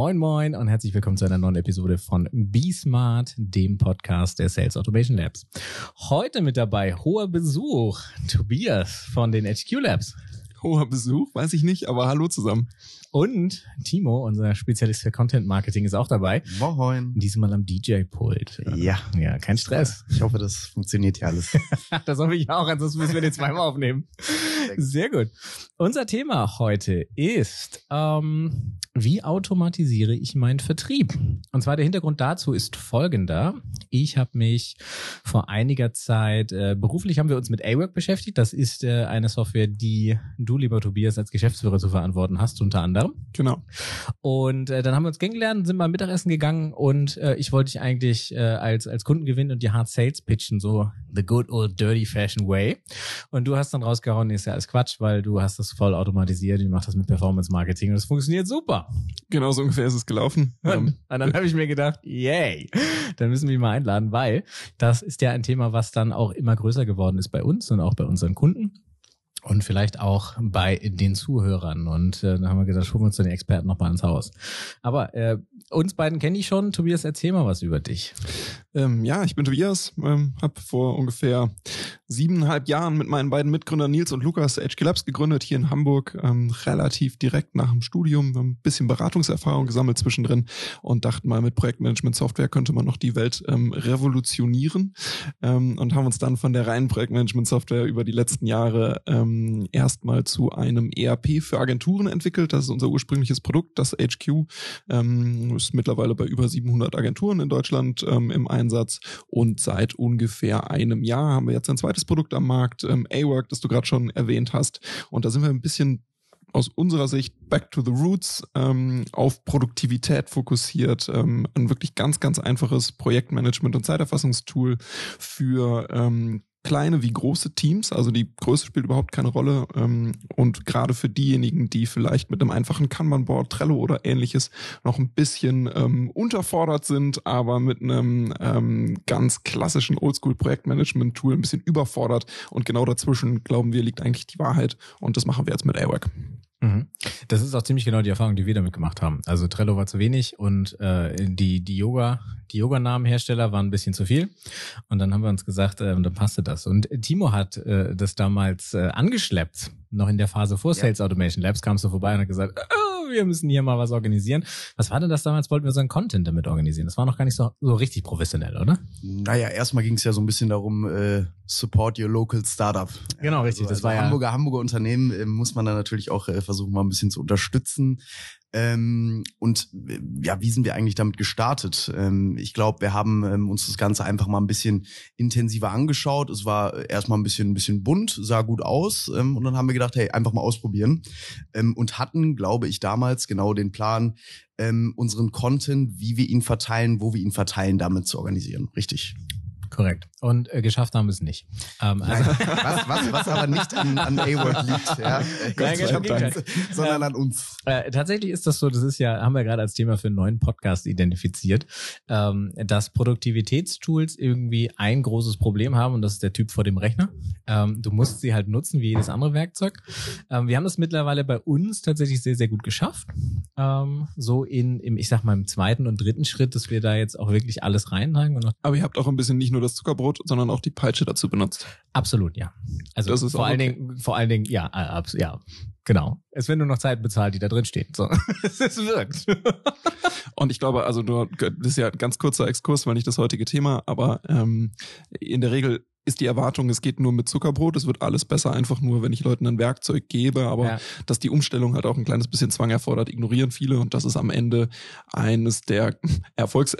Moin Moin und herzlich willkommen zu einer neuen Episode von Be Smart, dem Podcast der Sales Automation Labs. Heute mit dabei hoher Besuch, Tobias von den HQ Labs. Hoher Besuch, weiß ich nicht, aber hallo zusammen. Und Timo, unser Spezialist für Content Marketing, ist auch dabei. Moin. Diesmal am DJ-Pult. Ja. Ja, kein Stress. Ich hoffe, das funktioniert ja alles. das hoffe ich auch, ansonsten müssen wir den zweimal aufnehmen. Sehr gut. Unser Thema heute ist, ähm, wie automatisiere ich meinen Vertrieb? Und zwar der Hintergrund dazu ist folgender. Ich habe mich vor einiger Zeit, äh, beruflich haben wir uns mit A-Work beschäftigt. Das ist äh, eine Software, die du, lieber Tobias, als Geschäftsführer zu verantworten hast, unter anderem. Genau. Und äh, dann haben wir uns kennengelernt, sind mal Mittagessen gegangen und äh, ich wollte dich eigentlich äh, als, als Kunden gewinnen und die Hard Sales pitchen, so the good old dirty fashion way. Und du hast dann rausgehauen, ist ja alles Quatsch, weil du hast das voll automatisiert, du machst das mit Performance Marketing und das funktioniert super. Genau so ungefähr ist es gelaufen. Und, und dann habe ich mir gedacht, yay, dann müssen wir ihn mal einladen, weil das ist ja ein Thema, was dann auch immer größer geworden ist bei uns und auch bei unseren Kunden und vielleicht auch bei den Zuhörern. Und äh, dann haben wir gesagt, schulen wir uns den Experten noch mal ins Haus. Aber äh, uns beiden kenne ich schon. Tobias, erzähl mal was über dich. Ähm, ja, ich bin Tobias, ähm, habe vor ungefähr siebeneinhalb Jahren mit meinen beiden Mitgründern Nils und Lukas HG Labs gegründet, hier in Hamburg, ähm, relativ direkt nach dem Studium, wir haben ein bisschen Beratungserfahrung gesammelt zwischendrin und dachten mal, mit Projektmanagement-Software könnte man noch die Welt ähm, revolutionieren ähm, und haben uns dann von der reinen Projektmanagement-Software über die letzten Jahre ähm, erstmal zu einem ERP für Agenturen entwickelt. Das ist unser ursprüngliches Produkt, das HQ. Ähm, ist mittlerweile bei über 700 Agenturen in Deutschland ähm, im Einsatz und seit ungefähr einem Jahr haben wir jetzt ein zweites Produkt am Markt, ähm, A-Work, das du gerade schon erwähnt hast. Und da sind wir ein bisschen aus unserer Sicht back to the roots, ähm, auf Produktivität fokussiert, ähm, ein wirklich ganz, ganz einfaches Projektmanagement- und Zeiterfassungstool für ähm, kleine wie große Teams, also die Größe spielt überhaupt keine Rolle. Ähm, und gerade für diejenigen, die vielleicht mit einem einfachen Kanban-Board, Trello oder ähnliches noch ein bisschen ähm, unterfordert sind, aber mit einem ähm, ganz klassischen Oldschool-Projektmanagement-Tool ein bisschen überfordert. Und genau dazwischen, glauben wir, liegt eigentlich die Wahrheit. Und das machen wir jetzt mit AWAC. Mhm. Das ist auch ziemlich genau die Erfahrung, die wir damit gemacht haben. Also Trello war zu wenig und äh, die die Yoga die Yoga-Namenhersteller waren ein bisschen zu viel und dann haben wir uns gesagt, äh, dann passte das. Und Timo hat äh, das damals äh, angeschleppt, noch in der Phase vor ja. Sales Automation Labs kamst du vorbei und hat gesagt, oh, wir müssen hier mal was organisieren. Was war denn das damals? Wollten wir so einen Content damit organisieren? Das war noch gar nicht so, so richtig professionell, oder? Naja, erstmal ging es ja so ein bisschen darum, äh, support your local startup. Genau, richtig. Also, das war also Hamburger, ja Hamburger Unternehmen äh, muss man dann natürlich auch äh, versuchen, mal ein bisschen zu unterstützen. Ähm, und äh, ja, wie sind wir eigentlich damit gestartet? Ähm, ich glaube, wir haben ähm, uns das Ganze einfach mal ein bisschen intensiver angeschaut. Es war erstmal ein bisschen, ein bisschen bunt, sah gut aus. Ähm, und dann haben wir gedacht, hey, einfach mal ausprobieren. Ähm, und hatten, glaube ich, damals genau den Plan, ähm, unseren Content, wie wir ihn verteilen, wo wir ihn verteilen, damit zu organisieren. Richtig. Korrekt. Und äh, geschafft haben wir es nicht. Ähm, also was, was, was aber nicht an, an A-Word liegt, ja. Nein, Gott Dank, sondern an uns. Äh, tatsächlich ist das so, das ist ja, haben wir gerade als Thema für einen neuen Podcast identifiziert, ähm, dass Produktivitätstools irgendwie ein großes Problem haben und das ist der Typ vor dem Rechner. Ähm, du musst sie halt nutzen wie jedes andere Werkzeug. Ähm, wir haben das mittlerweile bei uns tatsächlich sehr, sehr gut geschafft. Ähm, so in, im, ich sag mal, im zweiten und dritten Schritt, dass wir da jetzt auch wirklich alles reintragen. Aber ihr habt auch ein bisschen nicht nur das Zuckerbrot, sondern auch die Peitsche dazu benutzt. Absolut, ja. Also das ist vor allen okay. Dingen, vor allen Dingen, ja, äh, ja, genau. Es wird nur noch Zeit bezahlt, die da drin steht. So. es wirkt. Und ich glaube, also nur, das ist ja ein ganz kurzer Exkurs, weil nicht das heutige Thema, aber ähm, in der Regel ist die Erwartung, es geht nur mit Zuckerbrot, es wird alles besser, einfach nur, wenn ich Leuten ein Werkzeug gebe, aber ja. dass die Umstellung halt auch ein kleines bisschen Zwang erfordert, ignorieren viele und das ist am Ende eines der Erfolgs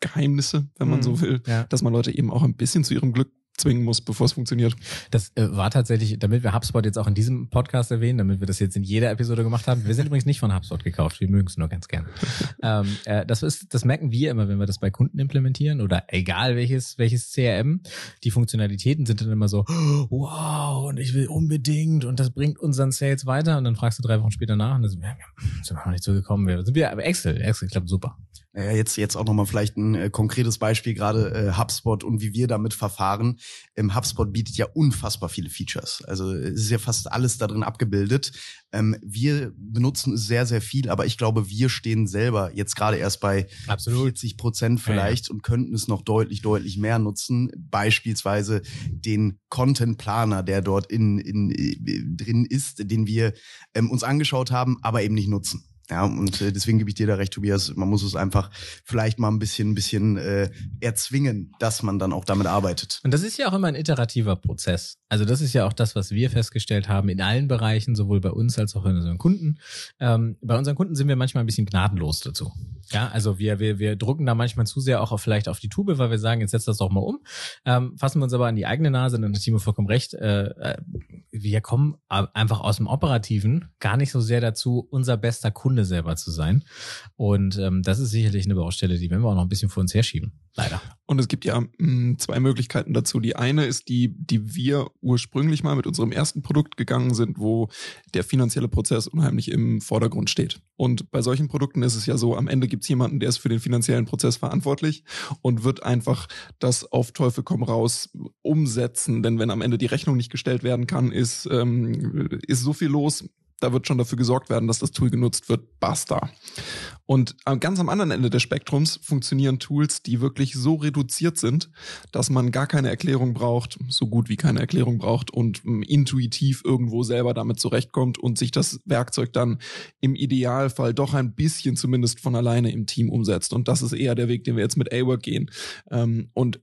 Geheimnisse, wenn man mhm, so will, ja. dass man Leute eben auch ein bisschen zu ihrem Glück zwingen muss, bevor es funktioniert. Das äh, war tatsächlich, damit wir HubSpot jetzt auch in diesem Podcast erwähnen, damit wir das jetzt in jeder Episode gemacht haben. Wir sind übrigens nicht von HubSpot gekauft, wir mögen es nur ganz gern. ähm, äh, das ist, das merken wir immer, wenn wir das bei Kunden implementieren oder egal welches welches CRM. Die Funktionalitäten sind dann immer so, wow, und ich will unbedingt und das bringt unseren Sales weiter und dann fragst du drei Wochen später nach und dann sind wir, sind wir noch nicht so gekommen. Wir sind wir Excel, Excel klappt super. Naja, jetzt, jetzt auch nochmal vielleicht ein äh, konkretes Beispiel, gerade äh, HubSpot und wie wir damit verfahren. Ähm, HubSpot bietet ja unfassbar viele Features. Also es ist ja fast alles da drin abgebildet. Ähm, wir benutzen es sehr, sehr viel, aber ich glaube, wir stehen selber jetzt gerade erst bei Absolut. 40 Prozent vielleicht ja, ja. und könnten es noch deutlich, deutlich mehr nutzen. Beispielsweise den Content Planer, der dort in, in, in äh, drin ist, den wir ähm, uns angeschaut haben, aber eben nicht nutzen. Ja, und äh, deswegen gebe ich dir da recht, Tobias. Man muss es einfach vielleicht mal ein bisschen, ein bisschen äh, erzwingen, dass man dann auch damit arbeitet. Und das ist ja auch immer ein iterativer Prozess. Also das ist ja auch das, was wir festgestellt haben in allen Bereichen, sowohl bei uns als auch bei unseren Kunden. Ähm, bei unseren Kunden sind wir manchmal ein bisschen gnadenlos dazu. Ja, also wir, wir, wir drucken da manchmal zu sehr auch auf, vielleicht auf die Tube, weil wir sagen, jetzt setzt das doch mal um. Ähm, fassen wir uns aber an die eigene Nase, dann hat Timo vollkommen recht. Äh, äh wir kommen einfach aus dem Operativen gar nicht so sehr dazu, unser bester Kunde selber zu sein. Und ähm, das ist sicherlich eine Baustelle, die werden wir auch noch ein bisschen vor uns herschieben. Leider. Und es gibt ja mh, hm, zwei Möglichkeiten dazu. Die eine ist die, die wir ursprünglich mal mit unserem ersten Produkt gegangen sind, wo der finanzielle Prozess unheimlich im Vordergrund steht. Und bei solchen Produkten ist es ja so, am Ende gibt es jemanden, der ist für den finanziellen Prozess verantwortlich und wird einfach das auf Teufel komm raus umsetzen. Denn wenn am Ende die Rechnung nicht gestellt werden kann, ist, ähm, ist so viel los, da wird schon dafür gesorgt werden, dass das Tool genutzt wird. Basta. Und ganz am anderen Ende des Spektrums funktionieren Tools, die wirklich so reduziert sind, dass man gar keine Erklärung braucht, so gut wie keine Erklärung braucht und ähm, intuitiv irgendwo selber damit zurechtkommt und sich das Werkzeug dann im Idealfall doch ein bisschen zumindest von alleine im Team umsetzt. Und das ist eher der Weg, den wir jetzt mit A-Work gehen. Ähm, und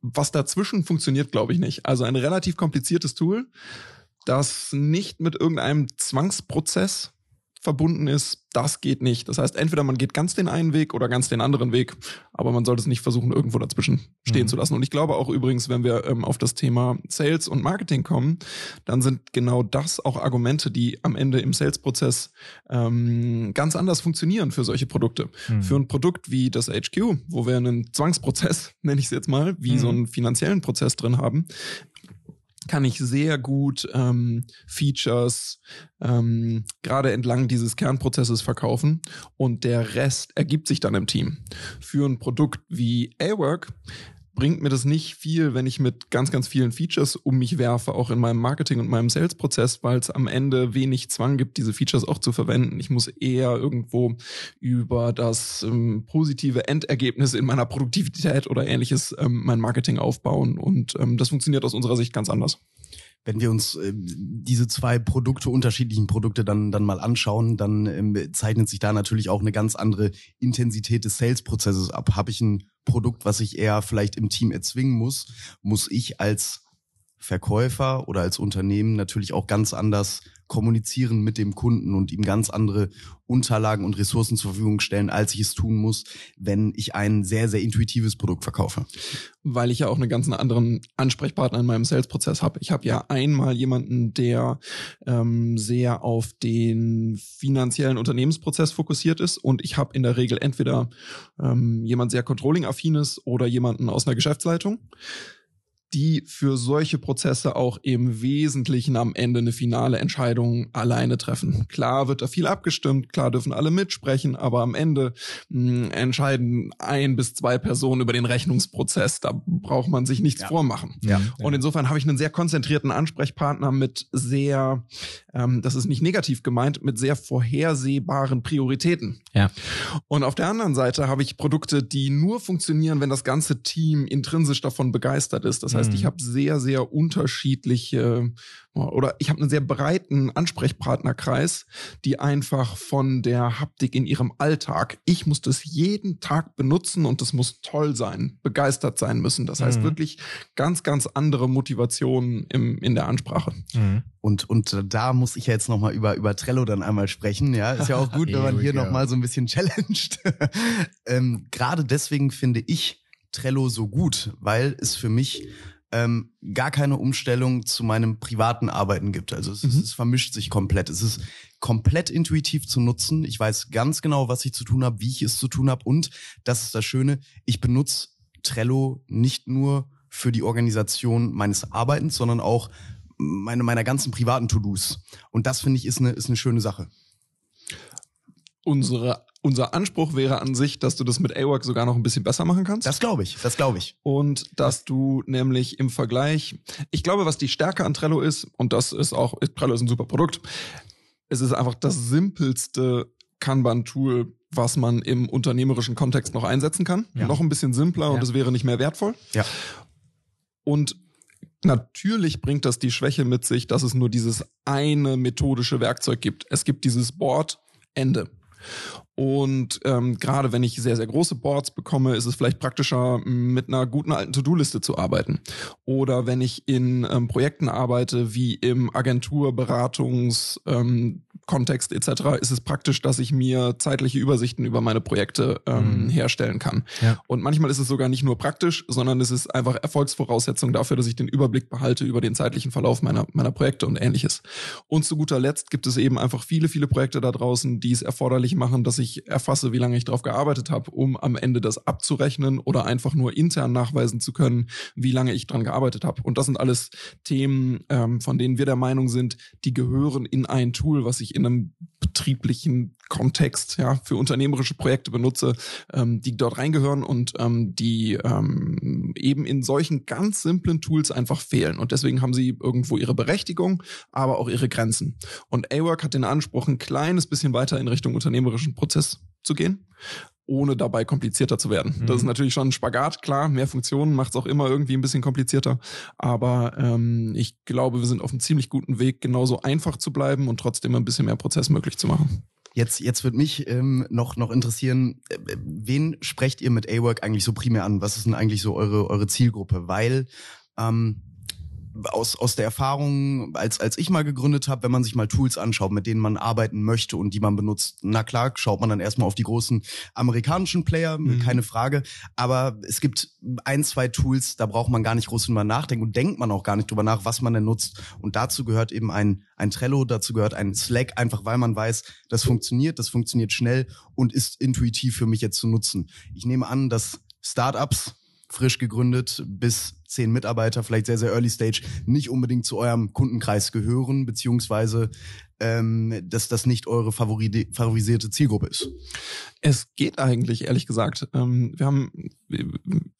was dazwischen funktioniert, glaube ich nicht. Also ein relativ kompliziertes Tool, das nicht mit irgendeinem Zwangsprozess verbunden ist, das geht nicht. Das heißt, entweder man geht ganz den einen Weg oder ganz den anderen Weg, aber man sollte es nicht versuchen, irgendwo dazwischen stehen mhm. zu lassen. Und ich glaube auch übrigens, wenn wir ähm, auf das Thema Sales und Marketing kommen, dann sind genau das auch Argumente, die am Ende im Sales-Prozess ähm, ganz anders funktionieren für solche Produkte. Mhm. Für ein Produkt wie das HQ, wo wir einen Zwangsprozess, nenne ich es jetzt mal, wie mhm. so einen finanziellen Prozess drin haben, kann ich sehr gut ähm, Features ähm, gerade entlang dieses Kernprozesses verkaufen und der Rest ergibt sich dann im Team. Für ein Produkt wie A-Work bringt mir das nicht viel, wenn ich mit ganz, ganz vielen Features um mich werfe, auch in meinem Marketing und meinem Sales-Prozess, weil es am Ende wenig Zwang gibt, diese Features auch zu verwenden. Ich muss eher irgendwo über das ähm, positive Endergebnis in meiner Produktivität oder ähnliches ähm, mein Marketing aufbauen. Und ähm, das funktioniert aus unserer Sicht ganz anders wenn wir uns äh, diese zwei Produkte, unterschiedlichen Produkte dann, dann mal anschauen, dann ähm, zeichnet sich da natürlich auch eine ganz andere Intensität des Sales-Prozesses ab. Habe ich ein Produkt, was ich eher vielleicht im Team erzwingen muss, muss ich als Verkäufer oder als Unternehmen natürlich auch ganz anders kommunizieren mit dem Kunden und ihm ganz andere Unterlagen und Ressourcen zur Verfügung stellen, als ich es tun muss, wenn ich ein sehr, sehr intuitives Produkt verkaufe. Weil ich ja auch einen ganz anderen Ansprechpartner in meinem Sales-Prozess habe. Ich habe ja einmal jemanden, der ähm, sehr auf den finanziellen Unternehmensprozess fokussiert ist und ich habe in der Regel entweder ähm, jemand sehr controlling-affines oder jemanden aus einer Geschäftsleitung die für solche Prozesse auch im Wesentlichen am Ende eine finale Entscheidung alleine treffen. Klar wird da viel abgestimmt, klar dürfen alle mitsprechen, aber am Ende mh, hm, entscheiden ein bis zwei Personen über den Rechnungsprozess. Da braucht man sich nichts ja. vormachen. Ja. Und insofern habe ich einen sehr konzentrierten Ansprechpartner mit sehr, ähm, das ist nicht negativ gemeint, mit sehr vorhersehbaren Prioritäten. Ja. Und auf der anderen Seite habe ich Produkte, die nur funktionieren, wenn das ganze Team intrinsisch davon begeistert ist. Das heißt, heißt, ich mhm. habe sehr, sehr unterschiedliche oder ich habe einen sehr breiten Ansprechpartnerkreis, die einfach von der Haptik in ihrem Alltag, ich muss das jeden Tag benutzen und das muss toll sein, begeistert sein müssen. Das heißt mhm. wirklich ganz, ganz andere Motivationen im, in der Ansprache. Mhm. Und, und da muss ich ja jetzt nochmal über, über Trello dann einmal sprechen. Ja, ist ja auch gut, wenn man hier nochmal so ein bisschen challenged. ähm, Gerade deswegen finde ich Trello so gut, weil es für mich ähm, gar keine Umstellung zu meinem privaten Arbeiten gibt. Also es, mhm. es, vermischt sich komplett. Es ist komplett intuitiv zu nutzen. Ich weiß ganz genau, was ich zu tun habe, wie ich es zu tun habe und das ist das Schöne, ich benutze Trello nicht nur für die Organisation meines Arbeitens, sondern auch meine, meiner ganzen privaten To-Dos. Und das finde ich ist eine, ist eine schöne Sache. Unsere unser Anspruch wäre an sich, dass du das mit AWORK sogar noch ein bisschen besser machen kannst. Das glaube ich, das glaube ich. Und dass du nämlich im Vergleich, ich glaube, was die Stärke an Trello ist, und das ist auch, Trello ist ein super Produkt, es ist einfach das simpelste Kanban-Tool, was man im unternehmerischen Kontext noch einsetzen kann. Ja. Noch ein bisschen simpler Ja. und es wäre nicht mehr wertvoll. Ja. Und natürlich bringt das die Schwäche mit sich, dass es nur dieses eine methodische Werkzeug gibt. Es gibt dieses Board, Ende. Und ähm, gerade wenn ich sehr, sehr große Boards bekomme, ist es vielleicht praktischer, mit einer guten alten To-Do-Liste zu arbeiten. Oder wenn ich in ähm, Projekten arbeite, wie im Agentur-, Beratungs-, ähm, Kontext etc., ist es praktisch, dass ich mir zeitliche Übersichten über meine Projekte ähm, Mhm. herstellen kann. Ja. Und manchmal ist es sogar nicht nur praktisch, sondern es ist einfach Erfolgsvoraussetzung dafür, dass ich den Überblick behalte über den zeitlichen Verlauf meiner, meiner Projekte und ähnliches. Und zu guter Letzt gibt es eben einfach viele, viele Projekte da draußen, die es erforderlich machen, dass ich erfasse, wie lange ich drauf gearbeitet habe, um am Ende das abzurechnen oder einfach nur intern nachweisen zu können, wie lange ich dran gearbeitet habe. Und das sind alles Themen, ähm, von denen wir der Meinung sind, die gehören in ein Tool, was ich in einem betrieblichen Kontext ja für unternehmerische Projekte benutze, ähm, die dort reingehören und ähm, die ähm, eben in solchen ganz simplen Tools einfach fehlen. Und deswegen haben sie irgendwo ihre Berechtigung, aber auch ihre Grenzen. Und A-Work hat den Anspruch, ein kleines bisschen weiter in Richtung unternehmerischen Prozess zu gehen ohne dabei komplizierter zu werden. Mhm. Das ist natürlich schon ein Spagat, klar, mehr Funktionen macht es auch immer irgendwie ein bisschen komplizierter, aber ähm, ich glaube, wir sind auf einem ziemlich guten Weg, genauso einfach zu bleiben und trotzdem ein bisschen mehr Prozess möglich zu machen. Jetzt, jetzt wird mich ähm, noch, noch interessieren, äh, wen sprecht ihr mit A-Work eigentlich so primär an? Was ist denn eigentlich so eure, eure Zielgruppe? Weil ähm, aus, aus der Erfahrung, als, als ich mal gegründet habe, wenn man sich mal Tools anschaut, mit denen man arbeiten möchte und die man benutzt, na klar, schaut man dann erstmal auf die großen amerikanischen Player, Mhm. keine Frage. Aber es gibt ein, zwei Tools, da braucht man gar nicht groß drüber nachdenken und denkt man auch gar nicht drüber nach, was man denn nutzt. Und dazu gehört eben ein, ein Trello, dazu gehört ein Slack, einfach weil man weiß, das funktioniert, das funktioniert schnell und ist intuitiv für mich jetzt zu nutzen. Ich nehme an, dass Startups frisch gegründet bis zehn Mitarbeiter, vielleicht sehr, sehr early stage, nicht unbedingt zu eurem Kundenkreis gehören, beziehungsweise ähm, dass das nicht eure favori favorisierte Zielgruppe ist. Es geht eigentlich, ehrlich gesagt. Ähm, wir haben,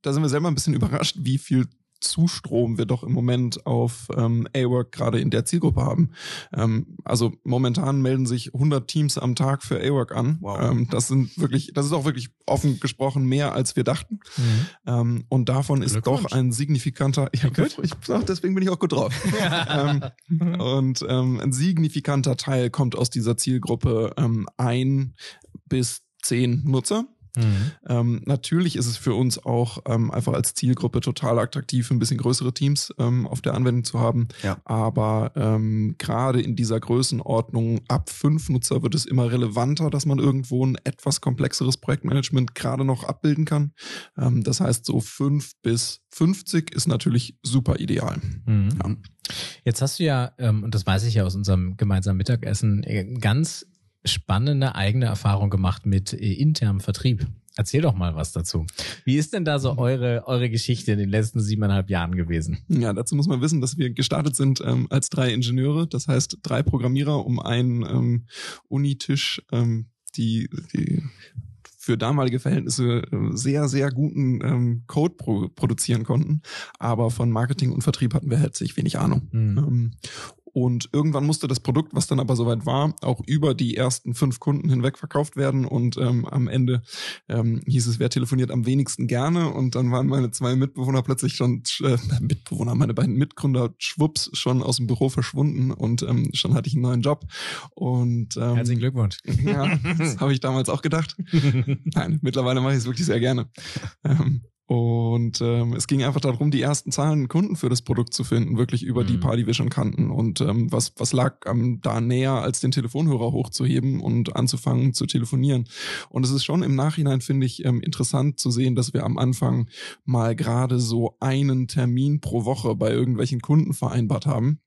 da sind wir selber ein bisschen überrascht, wie viel Zustrom wir doch im Moment auf ähm, A-Work gerade in der Zielgruppe haben. Ähm, also momentan melden sich 100 Teams am Tag für A-Work an. Wow. Ähm, das sind wirklich, das ist auch wirklich offen gesprochen mehr als wir dachten. Mhm. Ähm, und davon ist doch ein signifikanter, ja, Gut. ich, ach, deswegen bin ich auch gut drauf. ähm, und ähm, ein signifikanter Teil kommt aus dieser Zielgruppe ähm, ein bis zehn Nutzer. Mhm. Ähm, natürlich ist es für uns auch ähm, einfach als Zielgruppe total attraktiv, ein bisschen größere Teams ähm, auf der Anwendung zu haben. Ja. Aber ähm, gerade in dieser Größenordnung ab fünf Nutzer wird es immer relevanter, dass man irgendwo ein etwas komplexeres Projektmanagement gerade noch abbilden kann. Ähm, das heißt, so fünf bis 50 ist natürlich super ideal. Mhm. Ja. Jetzt hast du ja, ähm, und das weiß ich ja aus unserem gemeinsamen Mittagessen, äh, ganz spannende eigene Erfahrung gemacht mit äh, internem Vertrieb. Erzähl doch mal was dazu. Wie ist denn da so eure, eure Geschichte in den letzten siebeneinhalb Jahren gewesen? Ja, dazu muss man wissen, dass wir gestartet sind ähm, als drei Ingenieure, das heißt drei Programmierer um einen ähm, Unitisch, ähm, die, die für damalige Verhältnisse äh, sehr, sehr guten ähm, Code pro produzieren konnten. Aber von Marketing und Vertrieb hatten wir herzlich wenig Ahnung. Mhm. Ähm, und irgendwann musste das Produkt, was dann aber soweit war, auch über die ersten fünf Kunden hinweg verkauft werden. Und ähm, am Ende ähm, hieß es, wer telefoniert am wenigsten gerne. Und dann waren meine zwei Mitbewohner plötzlich schon, äh, Mitbewohner, meine beiden Mitgründer, schwupps, schon aus dem Büro verschwunden. Und ähm, schon hatte ich einen neuen Job. Und ähm, Herzlichen Glückwunsch. ja, das habe ich damals auch gedacht. Nein, mittlerweile mache ich es wirklich sehr gerne. Ähm, und ähm, es ging einfach darum, die ersten zahlenden Kunden für das Produkt zu finden, wirklich über die Mhm. paar, die wir schon kannten. Und ähm, was, was lag ähm, da näher, als den Telefonhörer hochzuheben und anzufangen zu telefonieren. Und es ist schon im Nachhinein, finde ich, ähm, interessant zu sehen, dass wir am Anfang mal gerade so einen Termin pro Woche bei irgendwelchen Kunden vereinbart haben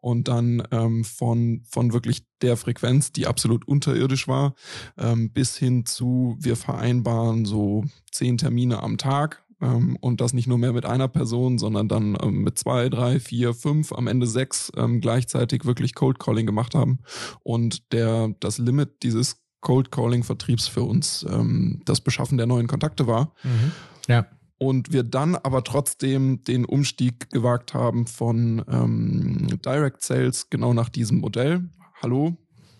und dann ähm, von, von wirklich der Frequenz, die absolut unterirdisch war, ähm, bis hin zu, wir vereinbaren so zehn Termine am Tag. Ähm, und das nicht nur mehr mit einer Person, sondern dann ähm, mit zwei, drei, vier, fünf, am Ende sechs ähm, gleichzeitig wirklich Cold Calling gemacht haben. Und der, das Limit dieses Cold Calling Vertriebs für uns ähm, das Beschaffen der neuen Kontakte war. Mhm. Ja. Und wir dann aber trotzdem den Umstieg gewagt haben von ähm, Direct Sales genau nach diesem Modell. Hallo,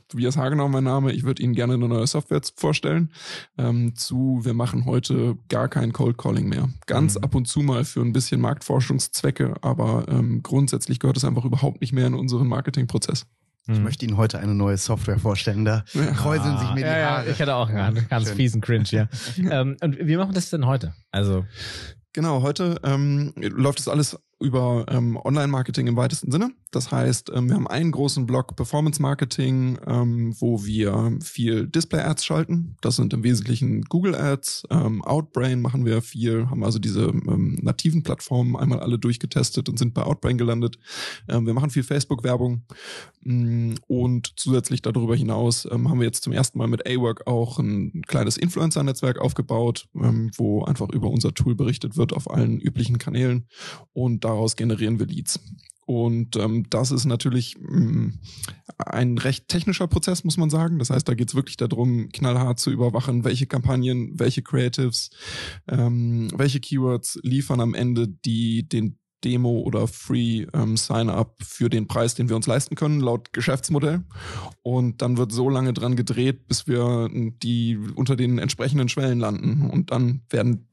Tobias Hagenau mein Name, ich würde Ihnen gerne eine neue Software vorstellen, ähm, zu wir machen heute gar kein Cold Calling mehr. Ganz mhm. ab und zu mal für ein bisschen Marktforschungszwecke, aber ähm, grundsätzlich gehört es einfach überhaupt nicht mehr in unseren Marketingprozess. Ich mhm. möchte Ihnen heute eine neue Software vorstellen. Da ja. kräuseln sich mir die Haare. Ja, ich hatte auch einen ganz Schön. fiesen Cringe, ja. ähm, und wie machen wir das denn heute? Also Genau, heute ähm, läuft das alles über ähm, Online-Marketing im weitesten Sinne. Das heißt, ähm, wir haben einen großen Block Performance Marketing, ähm, wo wir viel Display-Ads schalten. Das sind im Wesentlichen Google Ads. Ähm, Outbrain machen wir viel, haben also diese ähm, nativen Plattformen einmal alle durchgetestet und sind bei Outbrain gelandet. Ähm, wir machen viel Facebook-Werbung mm, und zusätzlich darüber hinaus ähm, haben wir jetzt zum ersten Mal mit A-Work auch ein kleines Influencer-Netzwerk aufgebaut, ähm, wo einfach über unser Tool berichtet wird auf allen üblichen Kanälen und daraus generieren wir Leads. Und ähm, das ist natürlich mh, mm, ein recht technischer Prozess, muss man sagen. Das heißt, da geht es wirklich darum, knallhart zu überwachen, welche Kampagnen, welche Creatives, ähm, welche Keywords liefern am Ende die den Demo oder Free ähm, Sign-up für den Preis, den wir uns leisten können, laut Geschäftsmodell. Und dann wird so lange dran gedreht, bis wir die unter den entsprechenden Schwellen landen. Und dann werden